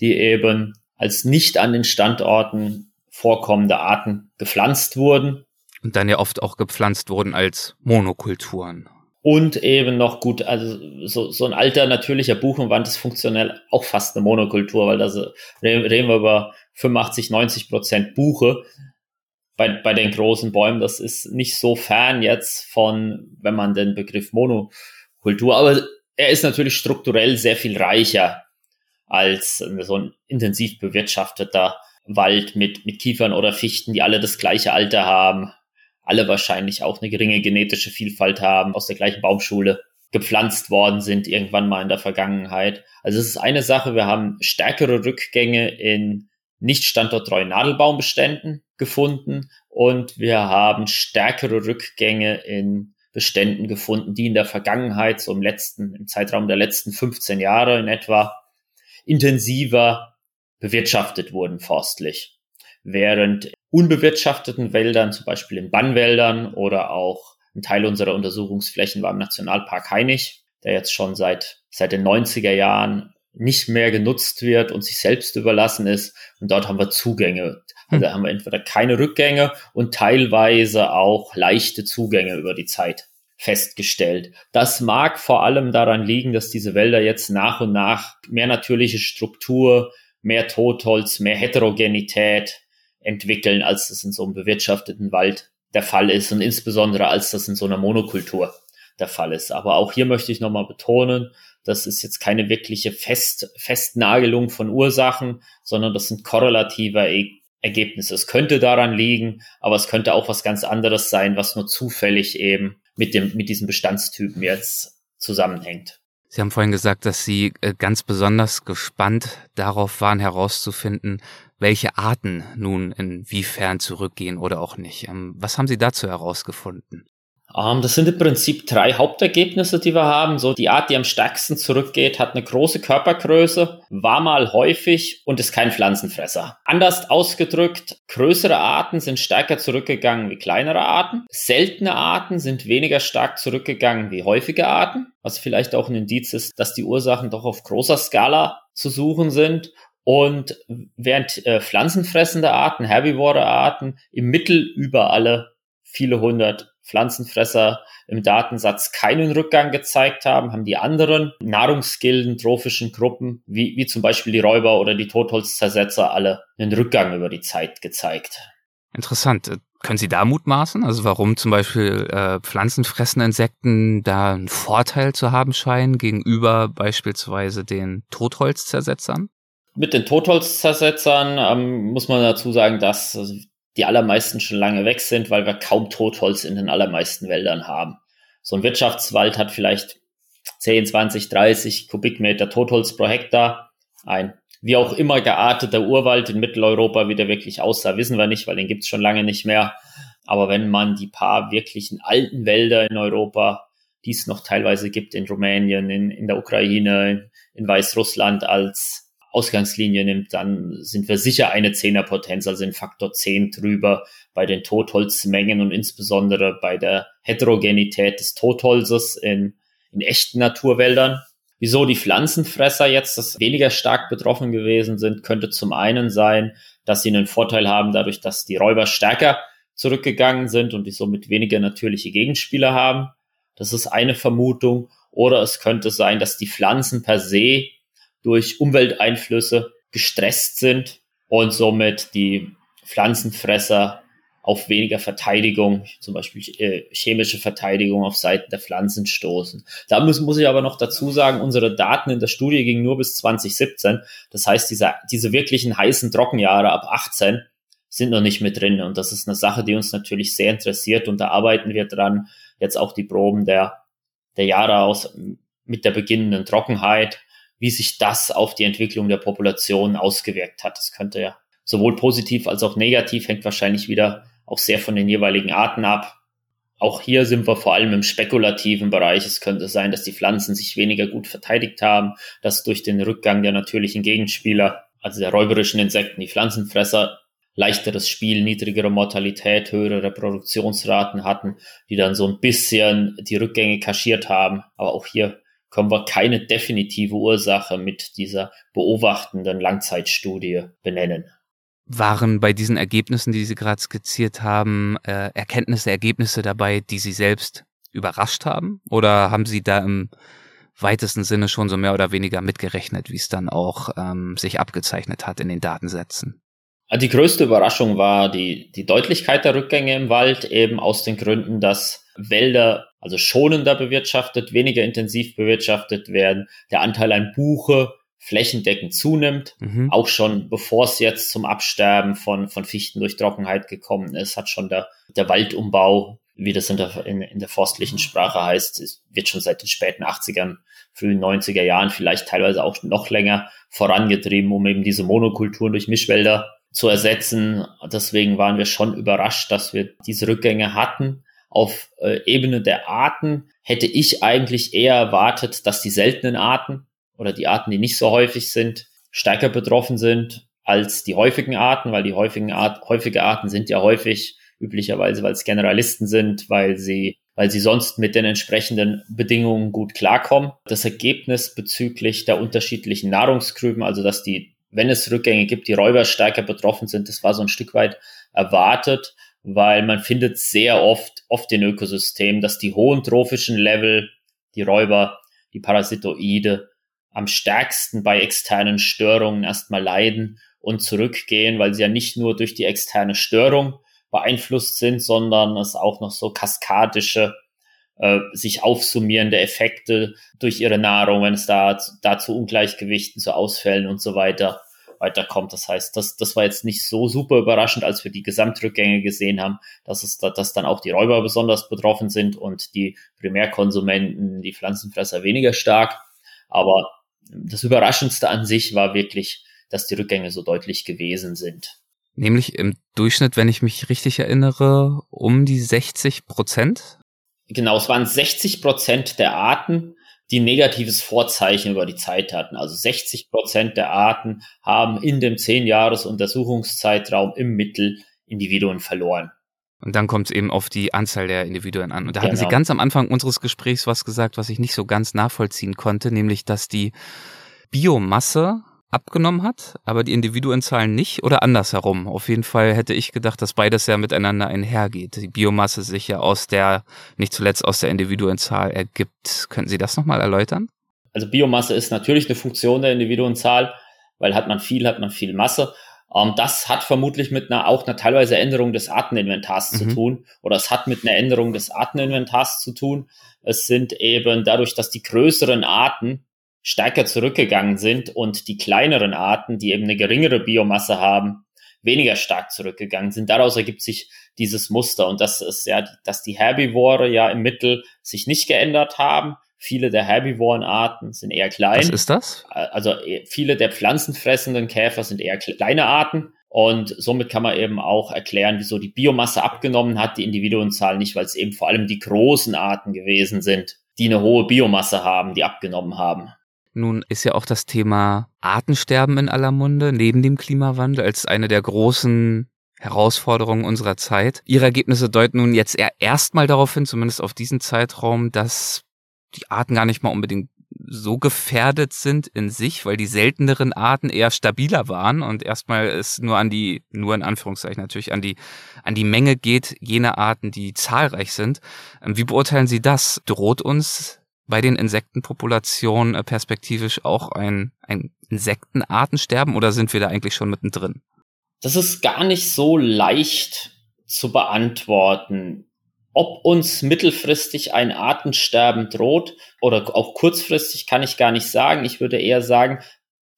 die eben als nicht an den Standorten vorkommende Arten gepflanzt wurden. Und dann ja oft auch gepflanzt wurden als Monokulturen. Und eben noch gut, also so, so ein alter natürlicher Buchenwand ist funktionell auch fast eine Monokultur, weil da reden wir über 85, 90 Prozent Buche bei, bei den großen Bäumen. Das ist nicht so fern jetzt von, wenn man den Begriff Monokultur, aber er ist natürlich strukturell sehr viel reicher als so ein intensiv bewirtschafteter Wald mit, mit Kiefern oder Fichten, die alle das gleiche Alter haben, alle wahrscheinlich auch eine geringe genetische Vielfalt haben, aus der gleichen Baumschule gepflanzt worden sind irgendwann mal in der Vergangenheit. Also es ist eine Sache, wir haben stärkere Rückgänge in nicht standorttreuen Nadelbaumbeständen gefunden und wir haben stärkere Rückgänge in Beständen gefunden, die in der Vergangenheit, so im letzten, im Zeitraum der letzten 15 Jahre in etwa, intensiver bewirtschaftet wurden forstlich. Während unbewirtschafteten Wäldern, zum Beispiel in Bannwäldern oder auch ein Teil unserer Untersuchungsflächen war im Nationalpark Heinig, der jetzt schon seit, seit den 90er Jahren nicht mehr genutzt wird und sich selbst überlassen ist. Und dort haben wir Zugänge. Also haben wir entweder keine Rückgänge und teilweise auch leichte Zugänge über die Zeit festgestellt. Das mag vor allem daran liegen, dass diese Wälder jetzt nach und nach mehr natürliche Struktur, mehr Totholz, mehr Heterogenität entwickeln, als das in so einem bewirtschafteten Wald der Fall ist und insbesondere als das in so einer Monokultur der Fall ist. Aber auch hier möchte ich nochmal betonen, das ist jetzt keine wirkliche Fest, Festnagelung von Ursachen, sondern das sind korrelative e Ergebnisse. Es könnte daran liegen, aber es könnte auch was ganz anderes sein, was nur zufällig eben mit dem, mit diesem Bestandstypen jetzt zusammenhängt. Sie haben vorhin gesagt, dass Sie äh, ganz besonders gespannt darauf waren herauszufinden, welche Arten nun inwiefern zurückgehen oder auch nicht. Ähm, was haben Sie dazu herausgefunden? Ähm, das sind im Prinzip drei Hauptergebnisse, die wir haben. So die Art, die am stärksten zurückgeht, hat eine große Körpergröße, war mal häufig und ist kein Pflanzenfresser. Anders ausgedrückt, größere Arten sind stärker zurückgegangen wie kleinere Arten. Seltene Arten sind weniger stark zurückgegangen wie häufige Arten, was vielleicht auch ein Indiz ist, dass die Ursachen doch auf großer Skala zu suchen sind. Und während äh, pflanzenfressende Arten, Herbivore-Arten im Mittel über alle viele hundert Pflanzenfresser im Datensatz keinen Rückgang gezeigt haben, haben die anderen Nahrungsgilden, trophischen Gruppen, wie, wie zum Beispiel die Räuber oder die Totholzzersetzer, alle einen Rückgang über die Zeit gezeigt. Interessant. Können Sie da mutmaßen? Also warum zum Beispiel äh, pflanzenfressende Insekten da einen Vorteil zu haben scheinen gegenüber beispielsweise den Totholzzersetzern? Mit den Totholzzersetzern ähm, muss man dazu sagen, dass die allermeisten schon lange weg sind, weil wir kaum Totholz in den allermeisten Wäldern haben. So ein Wirtschaftswald hat vielleicht 10, 20, 30 Kubikmeter Totholz pro Hektar. Ein wie auch immer gearteter Urwald in Mitteleuropa, wie der wirklich aussah, wissen wir nicht, weil den gibt's schon lange nicht mehr. Aber wenn man die paar wirklichen alten Wälder in Europa, die es noch teilweise gibt in Rumänien, in, in der Ukraine, in, in Weißrussland als Ausgangslinie nimmt, dann sind wir sicher eine Zehnerpotenz, also in Faktor 10 drüber bei den Totholzmengen und insbesondere bei der Heterogenität des Totholzes in, in echten Naturwäldern. Wieso die Pflanzenfresser jetzt das weniger stark betroffen gewesen sind, könnte zum einen sein, dass sie einen Vorteil haben, dadurch, dass die Räuber stärker zurückgegangen sind und die somit weniger natürliche Gegenspieler haben. Das ist eine Vermutung. Oder es könnte sein, dass die Pflanzen per se durch Umwelteinflüsse gestresst sind und somit die Pflanzenfresser auf weniger Verteidigung, zum Beispiel äh, chemische Verteidigung auf Seiten der Pflanzen stoßen. Da muss, muss ich aber noch dazu sagen, unsere Daten in der Studie gingen nur bis 2017. Das heißt, diese, diese wirklichen heißen Trockenjahre ab 18 sind noch nicht mit drin. Und das ist eine Sache, die uns natürlich sehr interessiert. Und da arbeiten wir dran, jetzt auch die Proben der, der Jahre aus mit der beginnenden Trockenheit wie sich das auf die Entwicklung der Population ausgewirkt hat. Das könnte ja sowohl positiv als auch negativ, hängt wahrscheinlich wieder auch sehr von den jeweiligen Arten ab. Auch hier sind wir vor allem im spekulativen Bereich. Es könnte sein, dass die Pflanzen sich weniger gut verteidigt haben, dass durch den Rückgang der natürlichen Gegenspieler, also der räuberischen Insekten, die Pflanzenfresser, leichteres Spiel, niedrigere Mortalität, höhere Reproduktionsraten hatten, die dann so ein bisschen die Rückgänge kaschiert haben. Aber auch hier können wir keine definitive Ursache mit dieser beobachtenden Langzeitstudie benennen. Waren bei diesen Ergebnissen, die Sie gerade skizziert haben, äh, Erkenntnisse, Ergebnisse dabei, die Sie selbst überrascht haben? Oder haben Sie da im weitesten Sinne schon so mehr oder weniger mitgerechnet, wie es dann auch ähm, sich abgezeichnet hat in den Datensätzen? Die größte Überraschung war die, die Deutlichkeit der Rückgänge im Wald, eben aus den Gründen, dass Wälder also schonender bewirtschaftet, weniger intensiv bewirtschaftet werden, der Anteil an Buche flächendeckend zunimmt, mhm. auch schon bevor es jetzt zum Absterben von, von Fichten durch Trockenheit gekommen ist, hat schon der, der Waldumbau, wie das in der, in, in der forstlichen Sprache heißt, wird schon seit den späten 80ern, frühen 90er Jahren, vielleicht teilweise auch noch länger vorangetrieben, um eben diese Monokulturen durch Mischwälder zu ersetzen. Deswegen waren wir schon überrascht, dass wir diese Rückgänge hatten. Auf äh, Ebene der Arten hätte ich eigentlich eher erwartet, dass die seltenen Arten oder die Arten, die nicht so häufig sind, stärker betroffen sind als die häufigen Arten, weil die häufigen Art, häufige Arten sind ja häufig üblicherweise, weil es Generalisten sind, weil sie, weil sie sonst mit den entsprechenden Bedingungen gut klarkommen. Das Ergebnis bezüglich der unterschiedlichen Nahrungsgrüben, also dass die, wenn es Rückgänge gibt, die Räuber stärker betroffen sind, das war so ein Stück weit erwartet, weil man findet sehr oft, oft in Ökosystemen, dass die hohen trophischen Level, die Räuber, die Parasitoide, am stärksten bei externen Störungen erstmal leiden und zurückgehen, weil sie ja nicht nur durch die externe Störung beeinflusst sind, sondern es auch noch so kaskadische, äh, sich aufsummierende Effekte durch ihre Nahrung, wenn es da, da zu Ungleichgewichten, zu Ausfällen und so weiter weiterkommt. Das heißt, das, das war jetzt nicht so super überraschend, als wir die Gesamtrückgänge gesehen haben, dass es da, dass dann auch die Räuber besonders betroffen sind und die Primärkonsumenten, die Pflanzenfresser weniger stark. Aber das Überraschendste an sich war wirklich, dass die Rückgänge so deutlich gewesen sind. Nämlich im Durchschnitt, wenn ich mich richtig erinnere, um die 60 Prozent? Genau, es waren 60 Prozent der Arten, die negatives Vorzeichen über die Zeit hatten. Also 60 Prozent der Arten haben in dem 10-Jahres-Untersuchungszeitraum im Mittel Individuen verloren. Und dann kommt es eben auf die Anzahl der Individuen an. Und da genau. hatten Sie genau. ganz am Anfang unseres Gesprächs was gesagt, was ich nicht so ganz nachvollziehen konnte, nämlich dass die Biomasse abgenommen hat, aber die Individuenzahlen nicht oder andersherum. Auf jeden Fall hätte ich gedacht, dass beides ja miteinander einhergeht. Die Biomasse sich ja aus der, nicht zuletzt aus der Individuenzahl ergibt. Können Sie das nochmal erläutern? Also Biomasse ist natürlich eine Funktion der Individuenzahl, weil hat man viel, hat man viel Masse. Ähm, das hat vermutlich mit einer auch einer teilweise Änderung des Arteninventars mhm. zu tun oder es hat mit einer Änderung des Arteninventars zu tun. Es sind eben dadurch, dass die größeren Arten stärker zurückgegangen sind und die kleineren Arten, die eben eine geringere Biomasse haben, weniger stark zurückgegangen sind. Daraus ergibt sich dieses Muster und das ist ja, dass die Herbivore ja im Mittel sich nicht geändert haben, Viele der Herbivorenarten sind eher klein. Was ist das? Also äh, viele der pflanzenfressenden Käfer sind eher kleine Arten. Und somit kann man eben auch erklären, wieso die Biomasse abgenommen hat, die Individuenzahl nicht, weil es eben vor allem die großen Arten gewesen sind, die eine hohe Biomasse haben, die abgenommen haben. Nun ist ja auch das Thema Artensterben in aller Munde, neben dem Klimawandel, als eine der großen Herausforderungen unserer Zeit. Ihre Ergebnisse deuten nun jetzt erstmal darauf hin, zumindest auf diesen Zeitraum, dass die Arten gar nicht mal unbedingt so gefährdet sind in sich, weil die selteneren Arten eher stabiler waren und erstmal es nur an die, nur in Anführungszeichen natürlich, an die, an die Menge geht, jene Arten, die zahlreich sind. Ähm, wie beurteilen Sie das? Droht uns bei den Insektenpopulationen äh, perspektivisch auch ein, ein Insektenartensterben oder sind wir da eigentlich schon mittendrin? Das ist gar nicht so leicht zu beantworten ob uns mittelfristig ein Artensterben droht oder auch kurzfristig, kann ich gar nicht sagen. Ich würde eher sagen,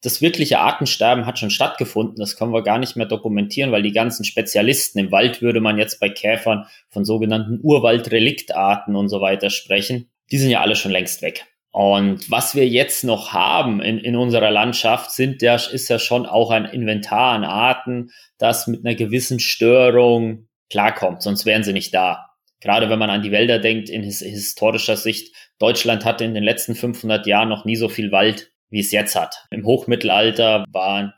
das wirkliche Artensterben hat schon stattgefunden. Das können wir gar nicht mehr dokumentieren, weil die ganzen Spezialisten im Wald würde man jetzt bei Käfern von sogenannten Urwaldreliktarten und so weiter sprechen. Die sind ja alle schon längst weg. Und was wir jetzt noch haben in, in unserer Landschaft sind ja, ist ja schon auch ein Inventar an Arten, das mit einer gewissen Störung klarkommt, sonst wären sie nicht da. Gerade wenn man an die Wälder denkt, in his historischer Sicht, Deutschland hatte in den letzten 500 Jahren noch nie so viel Wald, wie es jetzt hat. Im Hochmittelalter war ein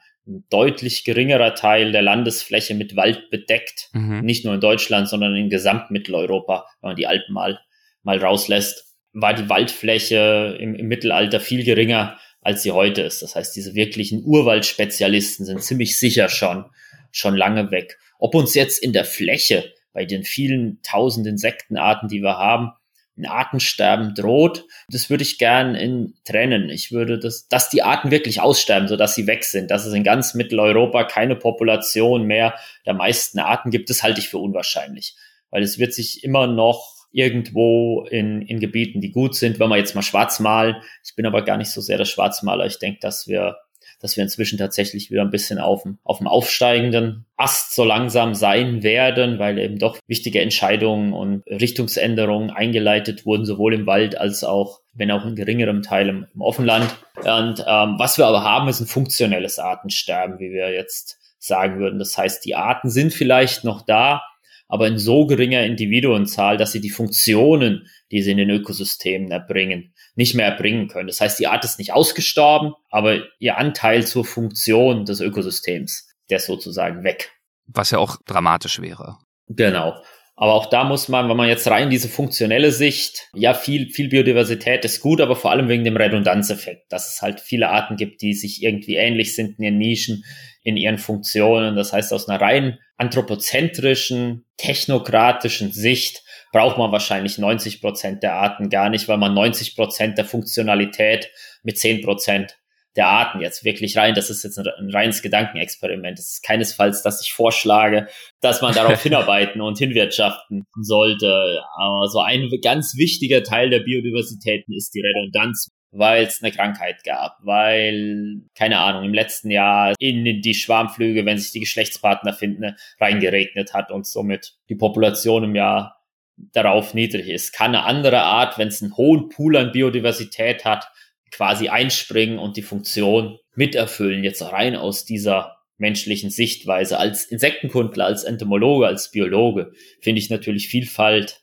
deutlich geringerer Teil der Landesfläche mit Wald bedeckt. Mhm. Nicht nur in Deutschland, sondern in Gesamtmitteleuropa, wenn man die Alpen mal, mal rauslässt, war die Waldfläche im, im Mittelalter viel geringer, als sie heute ist. Das heißt, diese wirklichen Urwaldspezialisten sind ziemlich sicher schon, schon lange weg. Ob uns jetzt in der Fläche bei den vielen tausend Insektenarten, die wir haben, ein Artensterben droht. Das würde ich gern in trennen. Ich würde das, dass die Arten wirklich aussterben, sodass sie weg sind, dass es in ganz Mitteleuropa keine Population mehr der meisten Arten gibt, das halte ich für unwahrscheinlich. Weil es wird sich immer noch irgendwo in, in Gebieten, die gut sind, wenn wir jetzt mal schwarz malen. Ich bin aber gar nicht so sehr der Schwarzmaler. Ich denke, dass wir dass wir inzwischen tatsächlich wieder ein bisschen auf dem, auf dem aufsteigenden Ast so langsam sein werden, weil eben doch wichtige Entscheidungen und Richtungsänderungen eingeleitet wurden, sowohl im Wald als auch, wenn auch in geringerem Teil im, im Offenland. Und ähm, was wir aber haben, ist ein funktionelles Artensterben, wie wir jetzt sagen würden. Das heißt, die Arten sind vielleicht noch da, aber in so geringer Individuenzahl, dass sie die Funktionen, die sie in den Ökosystemen erbringen, nicht mehr erbringen können. Das heißt, die Art ist nicht ausgestorben, aber ihr Anteil zur Funktion des Ökosystems, der ist sozusagen weg. Was ja auch dramatisch wäre. Genau. Aber auch da muss man, wenn man jetzt rein diese funktionelle Sicht, ja, viel, viel Biodiversität ist gut, aber vor allem wegen dem Redundanzeffekt, dass es halt viele Arten gibt, die sich irgendwie ähnlich sind in ihren Nischen, in ihren Funktionen. Das heißt, aus einer rein anthropozentrischen, technokratischen Sicht braucht man wahrscheinlich 90 Prozent der Arten gar nicht, weil man 90 Prozent der Funktionalität mit 10 Prozent der Arten jetzt wirklich rein. Das ist jetzt ein, ein reines Gedankenexperiment. Es ist keinesfalls, dass ich vorschlage, dass man darauf hinarbeiten und hinwirtschaften sollte. Aber so ein ganz wichtiger Teil der Biodiversitäten ist die Redundanz weil es eine Krankheit gab, weil, keine Ahnung, im letzten Jahr in die Schwarmflüge, wenn sich die Geschlechtspartner finden, reingeregnet hat und somit die Population im Jahr darauf niedrig ist. Kann eine andere Art, wenn es einen hohen Pool an Biodiversität hat, quasi einspringen und die Funktion miterfüllen, jetzt rein aus dieser menschlichen Sichtweise. Als Insektenkundler, als Entomologe, als Biologe finde ich natürlich Vielfalt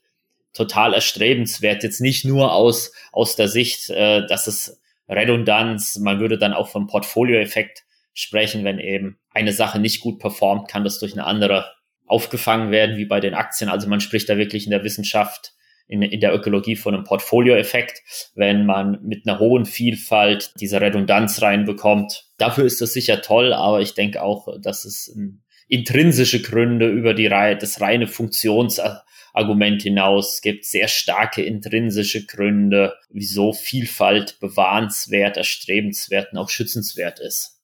total erstrebenswert. Jetzt nicht nur aus, aus der Sicht, äh, dass es Redundanz, man würde dann auch vom Portfolioeffekt sprechen, wenn eben eine Sache nicht gut performt, kann das durch eine andere aufgefangen werden, wie bei den Aktien. Also man spricht da wirklich in der Wissenschaft, in, in der Ökologie von einem Portfolioeffekt, wenn man mit einer hohen Vielfalt diese Redundanz reinbekommt. Dafür ist das sicher toll, aber ich denke auch, dass es intrinsische Gründe über die Reihe, das reine Funktionsargument hinaus gibt, sehr starke intrinsische Gründe, wieso Vielfalt bewahrenswert, erstrebenswert und auch schützenswert ist.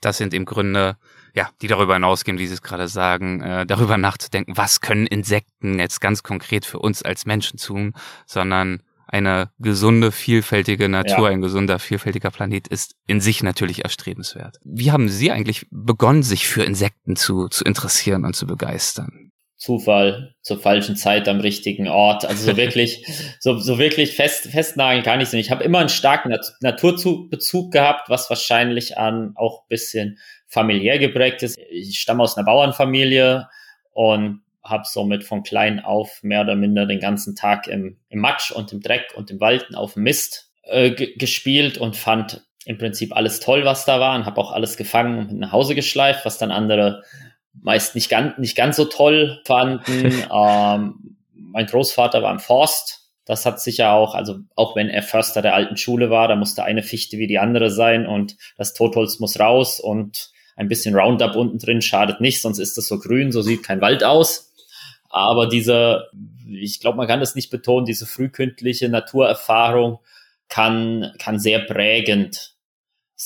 Das sind eben Gründe, ja, die darüber hinausgehen, wie Sie es gerade sagen, äh, darüber nachzudenken, was können Insekten jetzt ganz konkret für uns als Menschen tun, sondern eine gesunde, vielfältige Natur, ja. ein gesunder, vielfältiger Planet ist in sich natürlich erstrebenswert. Wie haben Sie eigentlich begonnen, sich für Insekten zu, zu interessieren und zu begeistern? Zufall zur falschen Zeit am richtigen Ort. Also so wirklich, so, so wirklich fest, festnageln kann ich es nicht. Ich habe immer einen starken Nat Naturbezug gehabt, was wahrscheinlich an auch bisschen familiär geprägt ist. Ich stamme aus einer Bauernfamilie und habe somit von klein auf mehr oder minder den ganzen Tag im, im Matsch und im Dreck und im Wald auf dem Mist äh, gespielt und fand im Prinzip alles toll, was da war und habe auch alles gefangen und nach Hause geschleift, was dann andere meist nicht ganz, nicht ganz so toll fanden. ähm, mein Großvater war im Forst. Das hat sicher auch, also auch wenn er Förster der alten Schule war, da musste eine Fichte wie die andere sein und das Totholz muss raus und ein bisschen Roundup unten drin schadet nicht, sonst ist das so grün, so sieht kein Wald aus. Aber diese, ich glaube, man kann das nicht betonen, diese frühkindliche Naturerfahrung kann, kann sehr prägend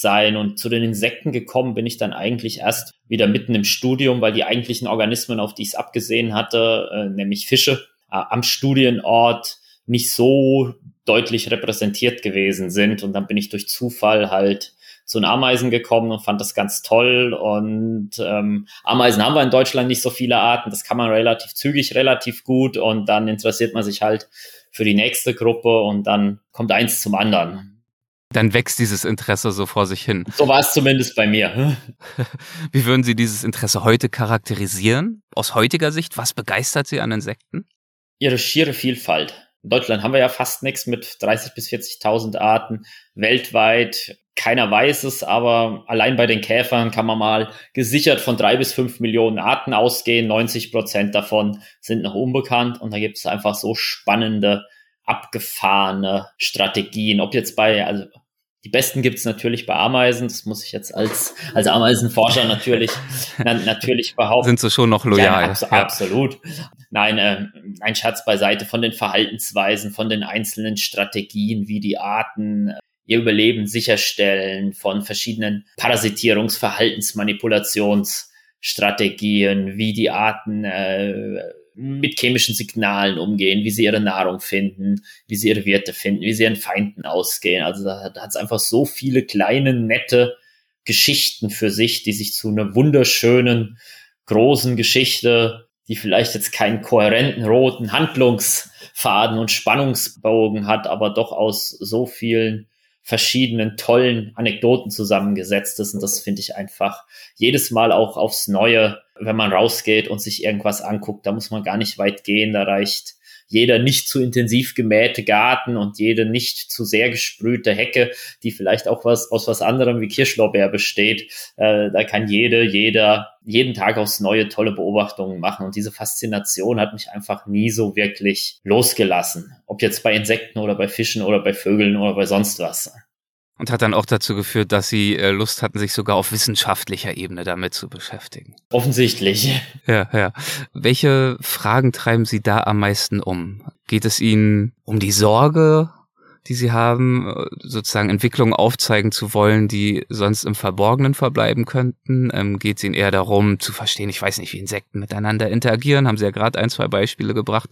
sein. Und zu den Insekten gekommen bin ich dann eigentlich erst wieder mitten im Studium, weil die eigentlichen Organismen, auf die ich es abgesehen hatte, äh, nämlich Fische, äh, am Studienort nicht so deutlich repräsentiert gewesen sind. Und dann bin ich durch Zufall halt zu den Ameisen gekommen und fand das ganz toll. Und ähm, Ameisen haben wir in Deutschland nicht so viele Arten. Das kann man relativ zügig, relativ gut. Und dann interessiert man sich halt für die nächste Gruppe und dann kommt eins zum anderen. Dann wächst dieses Interesse so vor sich hin. So war es zumindest bei mir. Wie würden Sie dieses Interesse heute charakterisieren? Aus heutiger Sicht, was begeistert Sie an Insekten? Ihre schiere Vielfalt. In Deutschland haben wir ja fast nichts mit 30.000 bis 40.000 Arten. Weltweit keiner weiß es, aber allein bei den Käfern kann man mal gesichert von drei bis fünf Millionen Arten ausgehen. 90 Prozent davon sind noch unbekannt und da gibt es einfach so spannende, abgefahrene Strategien. Ob jetzt bei, also die besten gibt es natürlich bei Ameisen, das muss ich jetzt als, als Ameisenforscher natürlich, na, natürlich behaupten. Sind sie schon noch loyal? Ja, abs ja. Absolut. Nein, äh, ein Schatz beiseite von den Verhaltensweisen, von den einzelnen Strategien, wie die Arten äh, ihr Überleben sicherstellen, von verschiedenen Parasitierungs-, Verhaltensmanipulationsstrategien, wie die Arten äh, mit chemischen Signalen umgehen, wie sie ihre Nahrung finden, wie sie ihre Wirte finden, wie sie ihren Feinden ausgehen. Also da hat es einfach so viele kleine, nette Geschichten für sich, die sich zu einer wunderschönen, großen Geschichte, die vielleicht jetzt keinen kohärenten roten Handlungsfaden und Spannungsbogen hat, aber doch aus so vielen verschiedenen tollen Anekdoten zusammengesetzt ist. Und das finde ich einfach jedes Mal auch aufs Neue, wenn man rausgeht und sich irgendwas anguckt, da muss man gar nicht weit gehen, da reicht jeder nicht zu intensiv gemähte Garten und jede nicht zu sehr gesprühte Hecke, die vielleicht auch was aus was anderem wie Kirschlorbeer besteht, äh, da kann jede, jeder jeden Tag aufs neue tolle Beobachtungen machen. Und diese Faszination hat mich einfach nie so wirklich losgelassen. Ob jetzt bei Insekten oder bei Fischen oder bei Vögeln oder bei sonst was. Und hat dann auch dazu geführt, dass Sie äh, Lust hatten, sich sogar auf wissenschaftlicher Ebene damit zu beschäftigen. Offensichtlich. Ja, ja. Welche Fragen treiben Sie da am meisten um? Geht es Ihnen um die Sorge, die Sie haben, äh, sozusagen Entwicklungen aufzeigen zu wollen, die sonst im Verborgenen verbleiben könnten? Ähm, Geht es Ihnen eher darum, zu verstehen, ich weiß nicht, wie Insekten miteinander interagieren? Haben Sie ja gerade ein, zwei Beispiele gebracht.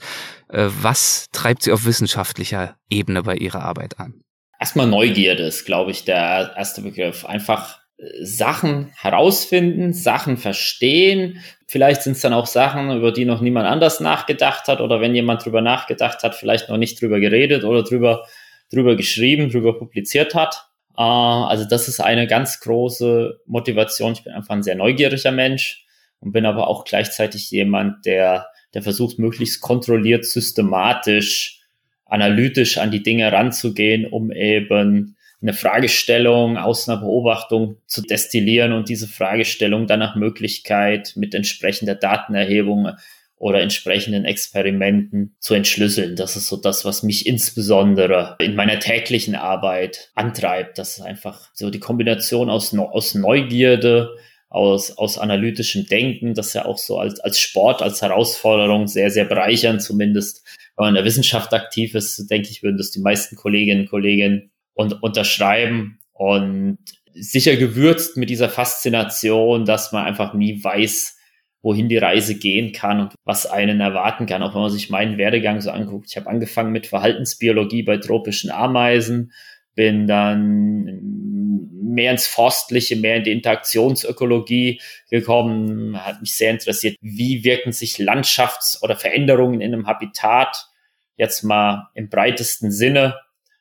Äh, was treibt Sie auf wissenschaftlicher Ebene bei Ihrer Arbeit an? Erstmal Neugierde ist, glaube ich, der erste Begriff. Einfach äh, Sachen herausfinden, Sachen verstehen. Vielleicht sind es dann auch Sachen, über die noch niemand anders nachgedacht hat oder wenn jemand drüber nachgedacht hat, vielleicht noch nicht drüber geredet oder drüber, drüber geschrieben, drüber publiziert hat. Äh, also das ist eine ganz große Motivation. Ich bin einfach ein sehr neugieriger Mensch und bin aber auch gleichzeitig jemand, der, der versucht, möglichst kontrolliert, systematisch analytisch an die Dinge ranzugehen, um eben eine Fragestellung aus einer Beobachtung zu destillieren und diese Fragestellung dann nach Möglichkeit mit entsprechender Datenerhebung oder entsprechenden Experimenten zu entschlüsseln. Das ist so das, was mich insbesondere in meiner täglichen Arbeit antreibt. Das ist einfach so die Kombination aus, aus Neugierde, aus, aus analytischem Denken, das ja auch so als, als Sport, als Herausforderung sehr, sehr bereichern, zumindest wenn man in der Wissenschaft aktiv ist, denke ich, würden das die meisten Kolleginnen und Kollegen und, unterschreiben und sicher gewürzt mit dieser Faszination, dass man einfach nie weiß, wohin die Reise gehen kann und was einen erwarten kann. Auch wenn man sich meinen Werdegang so anguckt. Ich habe angefangen mit Verhaltensbiologie bei tropischen Ameisen, bin dann mehr ins Forstliche, mehr in die Interaktionsökologie gekommen, hat mich sehr interessiert, wie wirken sich Landschafts- oder Veränderungen in einem Habitat jetzt mal im breitesten Sinne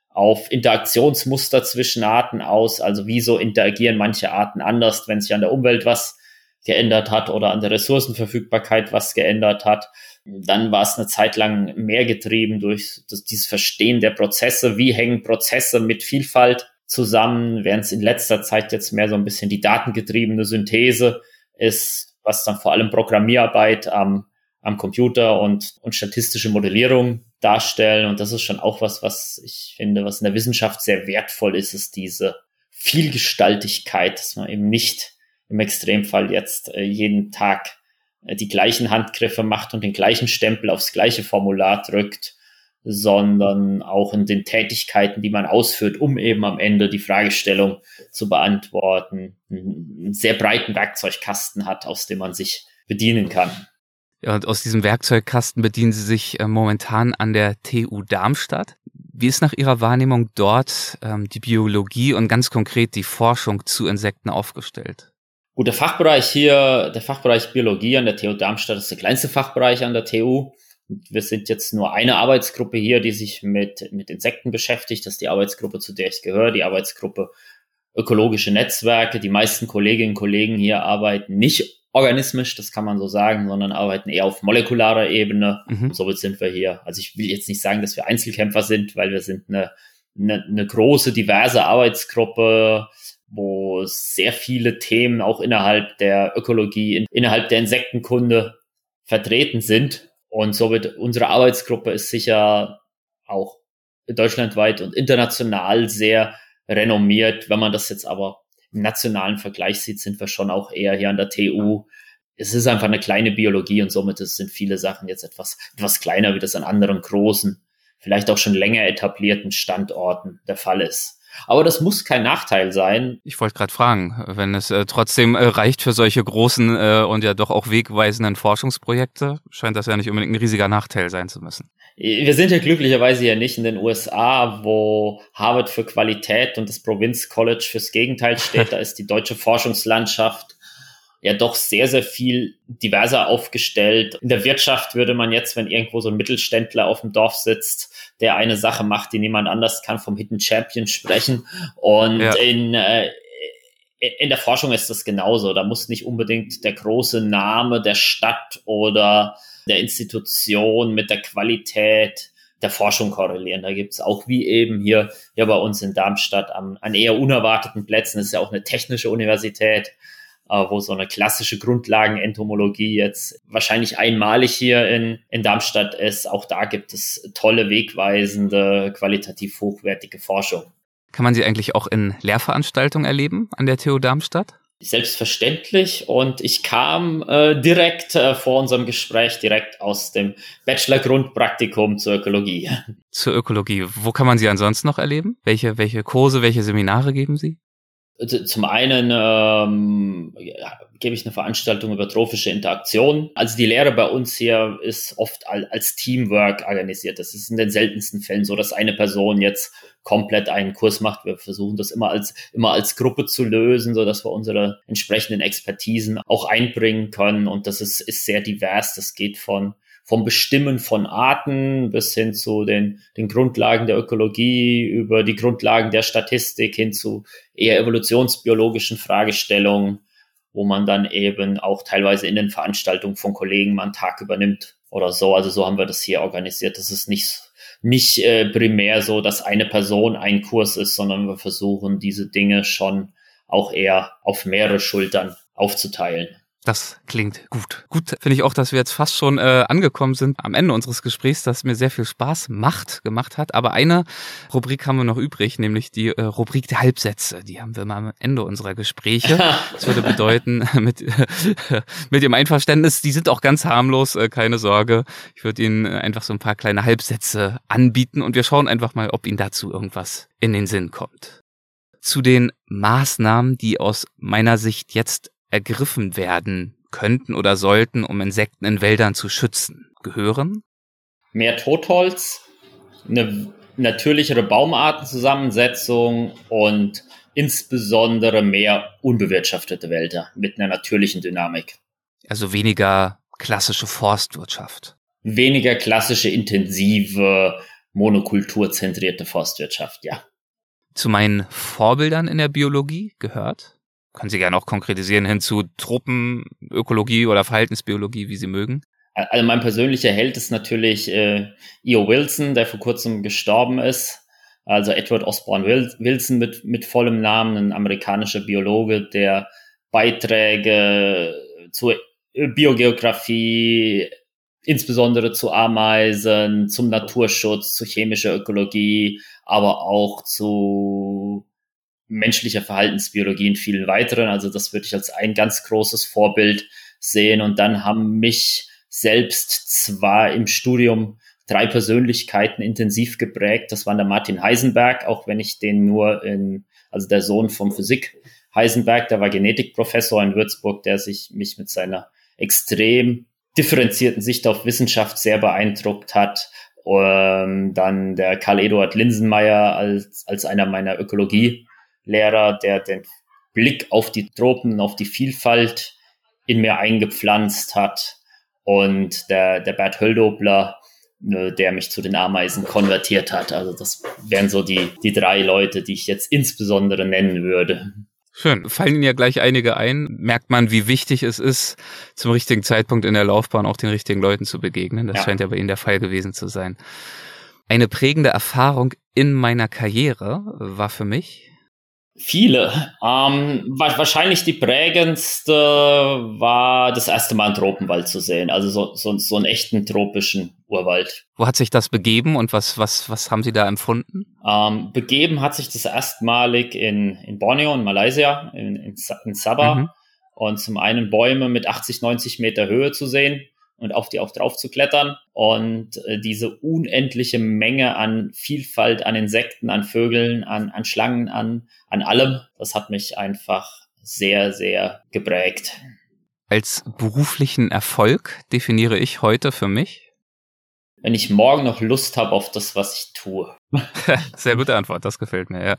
auf Interaktionsmuster zwischen Arten aus, also wieso interagieren manche Arten anders, wenn sich an der Umwelt was geändert hat oder an der Ressourcenverfügbarkeit was geändert hat. Dann war es eine Zeit lang mehr getrieben durch das, dieses Verstehen der Prozesse. Wie hängen Prozesse mit Vielfalt zusammen, während es in letzter Zeit jetzt mehr so ein bisschen die datengetriebene Synthese ist, was dann vor allem Programmierarbeit am, am Computer und, und statistische Modellierung darstellen. Und das ist schon auch was, was ich finde, was in der Wissenschaft sehr wertvoll ist, ist diese Vielgestaltigkeit, dass man eben nicht im Extremfall jetzt äh, jeden Tag äh, die gleichen Handgriffe macht und den gleichen Stempel aufs gleiche Formular drückt, sondern auch in den Tätigkeiten, die man ausführt, um eben am Ende die Fragestellung zu beantworten, einen sehr breiten Werkzeugkasten hat, aus dem man sich bedienen kann. Ja, und aus diesem Werkzeugkasten bedienen Sie sich äh, momentan an der TU Darmstadt. Wie ist nach Ihrer Wahrnehmung dort ähm, die Biologie und ganz konkret die Forschung zu Insekten aufgestellt? Gut, der Fachbereich hier, der Fachbereich Biologie an der TU Darmstadt ist der kleinste Fachbereich an der TU. Wir sind jetzt nur eine Arbeitsgruppe hier, die sich mit, mit Insekten beschäftigt. Das ist die Arbeitsgruppe, zu der ich gehöre, die Arbeitsgruppe ökologische Netzwerke. Die meisten Kolleginnen und Kollegen hier arbeiten nicht organismisch, das kann man so sagen, sondern arbeiten eher auf molekularer Ebene. Mhm. Und somit sind wir hier. Also ich will jetzt nicht sagen, dass wir Einzelkämpfer sind, weil wir sind eine, eine, eine große, diverse Arbeitsgruppe wo sehr viele Themen auch innerhalb der Ökologie, in, innerhalb der Insektenkunde vertreten sind. Und somit unsere Arbeitsgruppe ist sicher auch deutschlandweit und international sehr renommiert. Wenn man das jetzt aber im nationalen Vergleich sieht, sind wir schon auch eher hier an der TU es ist einfach eine kleine Biologie und somit sind viele Sachen jetzt etwas, etwas kleiner, wie das an anderen großen, vielleicht auch schon länger etablierten Standorten der Fall ist. Aber das muss kein Nachteil sein. Ich wollte gerade fragen, wenn es äh, trotzdem äh, reicht für solche großen äh, und ja doch auch wegweisenden Forschungsprojekte, scheint das ja nicht unbedingt ein riesiger Nachteil sein zu müssen. Wir sind ja glücklicherweise ja nicht in den USA, wo Harvard für Qualität und das Provinz College fürs Gegenteil steht. Da ist die deutsche Forschungslandschaft ja doch sehr, sehr viel diverser aufgestellt. In der Wirtschaft würde man jetzt, wenn irgendwo so ein Mittelständler auf dem Dorf sitzt, der eine Sache macht, die niemand anders kann, vom Hidden Champion sprechen. Und ja. in, äh, in der Forschung ist das genauso. Da muss nicht unbedingt der große Name der Stadt oder der Institution mit der Qualität der Forschung korrelieren. Da gibt es auch wie eben hier, hier bei uns in Darmstadt an, an eher unerwarteten Plätzen, das ist ja auch eine technische Universität, wo so eine klassische Grundlagenentomologie jetzt wahrscheinlich einmalig hier in, in Darmstadt ist. Auch da gibt es tolle, wegweisende, qualitativ hochwertige Forschung. Kann man sie eigentlich auch in Lehrveranstaltungen erleben an der TU Darmstadt? Selbstverständlich und ich kam äh, direkt äh, vor unserem Gespräch direkt aus dem Bachelor-Grundpraktikum zur Ökologie. Zur Ökologie. Wo kann man sie ansonsten noch erleben? Welche, welche Kurse, welche Seminare geben Sie? Zum einen ähm, ja, gebe ich eine Veranstaltung über trophische Interaktion. Also die Lehre bei uns hier ist oft als Teamwork organisiert. Das ist in den seltensten Fällen so, dass eine Person jetzt komplett einen Kurs macht. Wir versuchen das immer als, immer als Gruppe zu lösen, so dass wir unsere entsprechenden Expertisen auch einbringen können. Und das ist, ist sehr divers. Das geht von vom Bestimmen von Arten bis hin zu den, den Grundlagen der Ökologie, über die Grundlagen der Statistik hin zu eher evolutionsbiologischen Fragestellungen, wo man dann eben auch teilweise in den Veranstaltungen von Kollegen mal einen Tag übernimmt oder so. Also so haben wir das hier organisiert. Das ist nicht, nicht äh, primär so, dass eine Person ein Kurs ist, sondern wir versuchen diese Dinge schon auch eher auf mehrere Schultern aufzuteilen. Das klingt gut. Gut finde ich auch, dass wir jetzt fast schon äh, angekommen sind am Ende unseres Gesprächs, das mir sehr viel Spaß macht, gemacht hat. Aber eine Rubrik haben wir noch übrig, nämlich die äh, Rubrik der Halbsätze. Die haben wir mal am Ende unserer Gespräche. Das würde bedeuten, mit, äh, mit dem Einverständnis, die sind auch ganz harmlos, äh, keine Sorge. Ich würde Ihnen einfach so ein paar kleine Halbsätze anbieten und wir schauen einfach mal, ob Ihnen dazu irgendwas in den Sinn kommt. Zu den Maßnahmen, die aus meiner Sicht jetzt ergriffen werden könnten oder sollten, um Insekten in Wäldern zu schützen, gehören? Mehr Totholz, eine natürlichere Baumartenzusammensetzung und insbesondere mehr unbewirtschaftete Wälder mit einer natürlichen Dynamik. Also weniger klassische Forstwirtschaft. Weniger klassische, intensive, monokulturzentrierte Forstwirtschaft, ja. Zu meinen Vorbildern in der Biologie gehört? Können Sie gerne auch konkretisieren hin zu Truppenökologie oder Verhaltensbiologie, wie Sie mögen. Also mein persönlicher Held ist natürlich äh, E.O. Wilson, der vor kurzem gestorben ist. Also Edward Osborne Wilson mit, mit vollem Namen, ein amerikanischer Biologe, der Beiträge zur Biogeografie, insbesondere zu Ameisen, zum Naturschutz, zu chemischer Ökologie, aber auch zu menschlicher Verhaltensbiologie in vielen weiteren. Also das würde ich als ein ganz großes Vorbild sehen. Und dann haben mich selbst zwar im Studium drei Persönlichkeiten intensiv geprägt. Das waren der Martin Heisenberg, auch wenn ich den nur in, also der Sohn vom Physik Heisenberg, der war Genetikprofessor in Würzburg, der sich mich mit seiner extrem differenzierten Sicht auf Wissenschaft sehr beeindruckt hat. Ähm, dann der Karl Eduard Linsenmeier als, als einer meiner Ökologie Lehrer, der den Blick auf die Tropen, auf die Vielfalt in mir eingepflanzt hat und der, der Bert Höldobler, ne, der mich zu den Ameisen konvertiert hat. Also das wären so die, die drei Leute, die ich jetzt insbesondere nennen würde. Schön. Fallen Ihnen ja gleich einige ein. Merkt man, wie wichtig es ist, zum richtigen Zeitpunkt in der Laufbahn auch den richtigen Leuten zu begegnen. Das ja. scheint ja bei Ihnen der Fall gewesen zu sein. Eine prägende Erfahrung in meiner Karriere war für mich, Viele. Ähm, wahrscheinlich die prägendste war das erste Mal einen Tropenwald zu sehen, also so, so, so einen echten tropischen Urwald. Wo hat sich das begeben und was, was, was haben Sie da empfunden? Ähm, begeben hat sich das erstmalig in, in Borneo in Malaysia, in, in, in Sabah. Mhm. und zum einen Bäume mit 80, 90 Meter Höhe zu sehen und auf die auch drauf zu klettern und äh, diese unendliche Menge an Vielfalt, an Insekten, an Vögeln, an, an Schlangen, an, an allem, das hat mich einfach sehr, sehr geprägt. Als beruflichen Erfolg definiere ich heute für mich? Wenn ich morgen noch Lust habe auf das, was ich tue. Sehr gute Antwort, das gefällt mir, ja.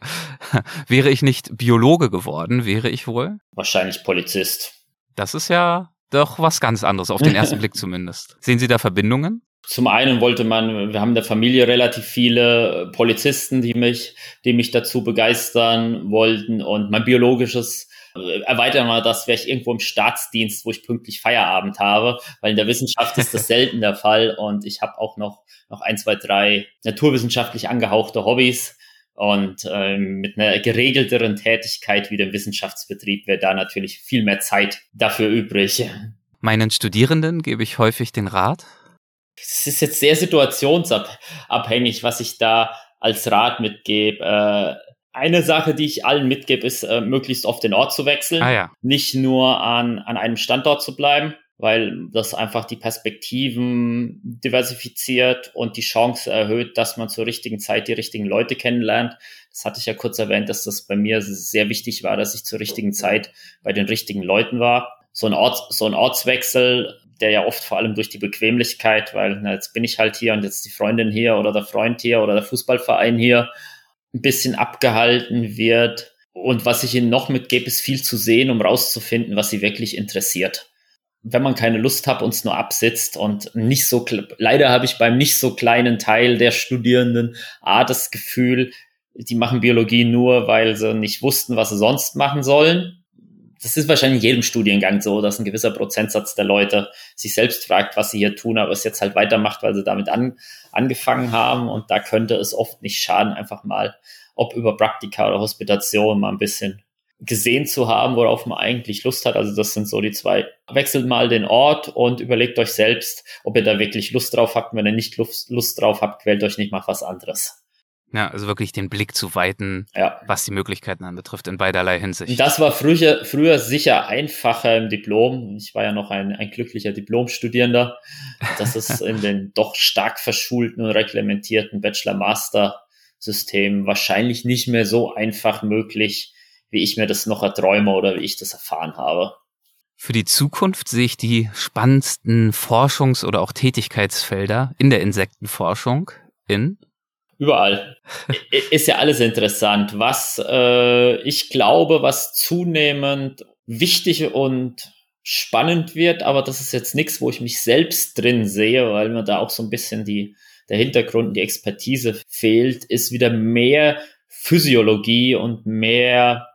Wäre ich nicht Biologe geworden, wäre ich wohl? Wahrscheinlich Polizist. Das ist ja doch was ganz anderes, auf den ersten Blick zumindest. Sehen Sie da Verbindungen? Zum einen wollte man, wir haben in der Familie relativ viele Polizisten, die mich, die mich dazu begeistern wollten und mein biologisches äh, erweitern wir das, wäre ich irgendwo im Staatsdienst, wo ich pünktlich Feierabend habe, weil in der Wissenschaft ist das selten der Fall und ich habe auch noch, noch ein, zwei, drei naturwissenschaftlich angehauchte Hobbys und ähm, mit einer geregelteren Tätigkeit wie dem Wissenschaftsbetrieb wäre da natürlich viel mehr Zeit dafür übrig. Meinen Studierenden gebe ich häufig den Rat. Es ist jetzt sehr situationsabhängig, was ich da als Rat mitgebe. Äh, eine Sache, die ich allen mitgebe, ist, äh, möglichst oft den Ort zu wechseln. Ah, ja. Nicht nur an, an einem Standort zu bleiben, weil das einfach die Perspektiven diversifiziert und die Chance erhöht, dass man zur richtigen Zeit die richtigen Leute kennenlernt. Das hatte ich ja kurz erwähnt, dass das bei mir sehr wichtig war, dass ich zur richtigen Zeit bei den richtigen Leuten war. So ein, Ort, so ein Ortswechsel, der ja oft vor allem durch die Bequemlichkeit, weil na, jetzt bin ich halt hier und jetzt die Freundin hier oder der Freund hier oder der Fußballverein hier ein bisschen abgehalten wird. Und was ich ihnen noch mitgebe, ist viel zu sehen, um rauszufinden, was sie wirklich interessiert. Wenn man keine Lust hat, uns nur absitzt und nicht so, leider habe ich beim nicht so kleinen Teil der Studierenden A, das Gefühl, die machen Biologie nur, weil sie nicht wussten, was sie sonst machen sollen das ist wahrscheinlich in jedem Studiengang so, dass ein gewisser Prozentsatz der Leute sich selbst fragt, was sie hier tun, aber es jetzt halt weitermacht, weil sie damit an, angefangen haben. Und da könnte es oft nicht schaden, einfach mal, ob über Praktika oder Hospitation mal ein bisschen gesehen zu haben, worauf man eigentlich Lust hat. Also das sind so die zwei. Wechselt mal den Ort und überlegt euch selbst, ob ihr da wirklich Lust drauf habt. Wenn ihr nicht Lust, Lust drauf habt, quält euch nicht mal was anderes. Ja, also wirklich den Blick zu weiten, ja. was die Möglichkeiten anbetrifft, in beiderlei Hinsicht. Das war früher, früher sicher einfacher im Diplom. Ich war ja noch ein, ein glücklicher Diplomstudierender. Das ist in den doch stark verschulten und reglementierten Bachelor-Master-Systemen wahrscheinlich nicht mehr so einfach möglich, wie ich mir das noch erträume oder wie ich das erfahren habe. Für die Zukunft sehe ich die spannendsten Forschungs- oder auch Tätigkeitsfelder in der Insektenforschung in Überall. ist ja alles interessant. Was äh, ich glaube, was zunehmend wichtig und spannend wird, aber das ist jetzt nichts, wo ich mich selbst drin sehe, weil mir da auch so ein bisschen die, der Hintergrund und die Expertise fehlt, ist wieder mehr Physiologie und mehr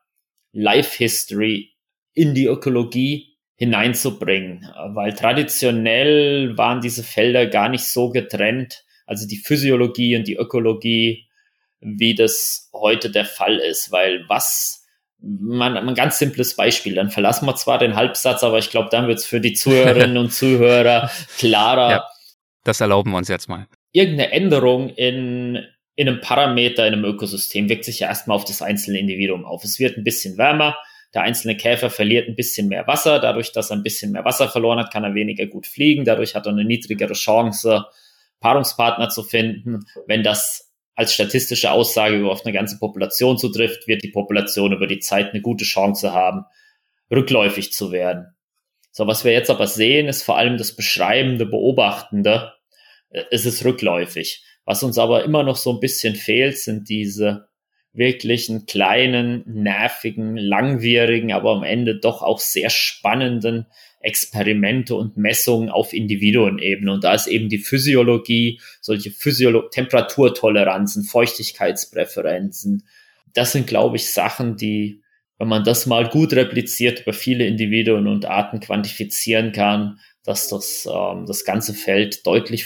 Life History in die Ökologie hineinzubringen, weil traditionell waren diese Felder gar nicht so getrennt also die Physiologie und die Ökologie, wie das heute der Fall ist, weil was man, ein ganz simples Beispiel, dann verlassen wir zwar den Halbsatz, aber ich glaube, dann wird es für die Zuhörerinnen und Zuhörer klarer. Ja, das erlauben wir uns jetzt mal. Irgendeine Änderung in, in einem Parameter in einem Ökosystem wirkt sich ja erstmal auf das einzelne Individuum auf. Es wird ein bisschen wärmer, der einzelne Käfer verliert ein bisschen mehr Wasser. Dadurch, dass er ein bisschen mehr Wasser verloren hat, kann er weniger gut fliegen. Dadurch hat er eine niedrigere Chance, Paarungspartner zu finden. Wenn das als statistische Aussage auf eine ganze Population zutrifft, wird die Population über die Zeit eine gute Chance haben, rückläufig zu werden. So, was wir jetzt aber sehen, ist vor allem das beschreibende, beobachtende. Äh, es ist rückläufig. Was uns aber immer noch so ein bisschen fehlt, sind diese wirklichen kleinen, nervigen, langwierigen, aber am Ende doch auch sehr spannenden Experimente und Messungen auf Individuenebene. Und da ist eben die Physiologie, solche Physiolo Temperaturtoleranzen, Feuchtigkeitspräferenzen. Das sind, glaube ich, Sachen, die, wenn man das mal gut repliziert über viele Individuen und Arten quantifizieren kann, dass das ähm, das ganze Feld deutlich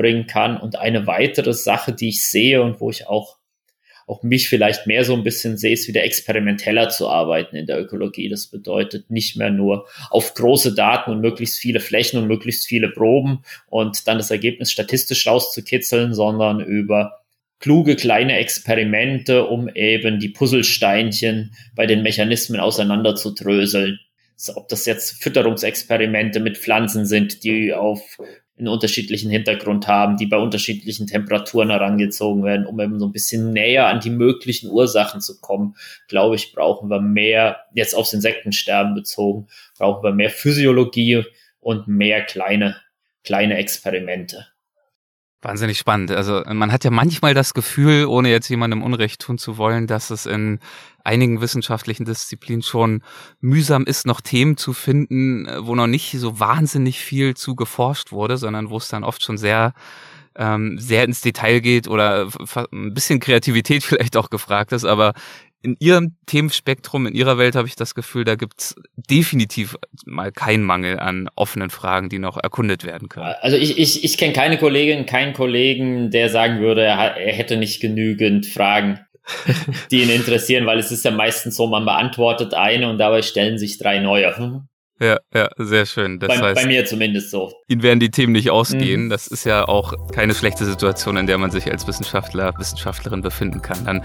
voranbringen kann. Und eine weitere Sache, die ich sehe und wo ich auch auch mich vielleicht mehr so ein bisschen sehe, es wieder experimenteller zu arbeiten in der Ökologie. Das bedeutet nicht mehr nur auf große Daten und möglichst viele Flächen und möglichst viele Proben und dann das Ergebnis statistisch rauszukitzeln, sondern über kluge kleine Experimente, um eben die Puzzlesteinchen bei den Mechanismen auseinander zu dröseln. ob das jetzt Fütterungsexperimente mit Pflanzen sind, die auf einen unterschiedlichen Hintergrund haben, die bei unterschiedlichen Temperaturen herangezogen werden, um eben so ein bisschen näher an die möglichen Ursachen zu kommen, glaube ich, brauchen wir mehr, jetzt aufs Insektensterben bezogen, brauchen wir mehr Physiologie und mehr kleine, kleine Experimente. Wahnsinnig spannend. Also man hat ja manchmal das Gefühl, ohne jetzt jemandem Unrecht tun zu wollen, dass es in einigen wissenschaftlichen Disziplinen schon mühsam ist, noch Themen zu finden, wo noch nicht so wahnsinnig viel zu geforscht wurde, sondern wo es dann oft schon sehr ähm, sehr ins Detail geht oder ein bisschen Kreativität vielleicht auch gefragt ist, aber in Ihrem Themenspektrum, in Ihrer Welt habe ich das Gefühl, da gibt's definitiv mal keinen Mangel an offenen Fragen, die noch erkundet werden können. Also ich, ich, ich kenne keine Kollegin, keinen Kollegen, der sagen würde, er, er hätte nicht genügend Fragen, die ihn interessieren, weil es ist ja meistens so, man beantwortet eine und dabei stellen sich drei neue. Ja, ja, sehr schön. Das bei, heißt, bei mir zumindest so. Ihnen werden die Themen nicht ausgehen. Mhm. Das ist ja auch keine schlechte Situation, in der man sich als Wissenschaftler, Wissenschaftlerin befinden kann. Dann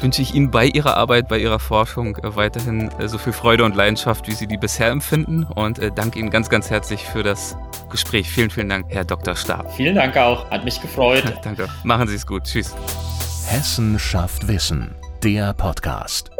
wünsche ich Ihnen bei Ihrer Arbeit, bei Ihrer Forschung äh, weiterhin äh, so viel Freude und Leidenschaft, wie Sie die bisher empfinden. Und äh, danke Ihnen ganz, ganz herzlich für das Gespräch. Vielen, vielen Dank, Herr Dr. Stab. Vielen Dank auch. Hat mich gefreut. danke. Machen Sie es gut. Tschüss. Hessen schafft Wissen. Der Podcast.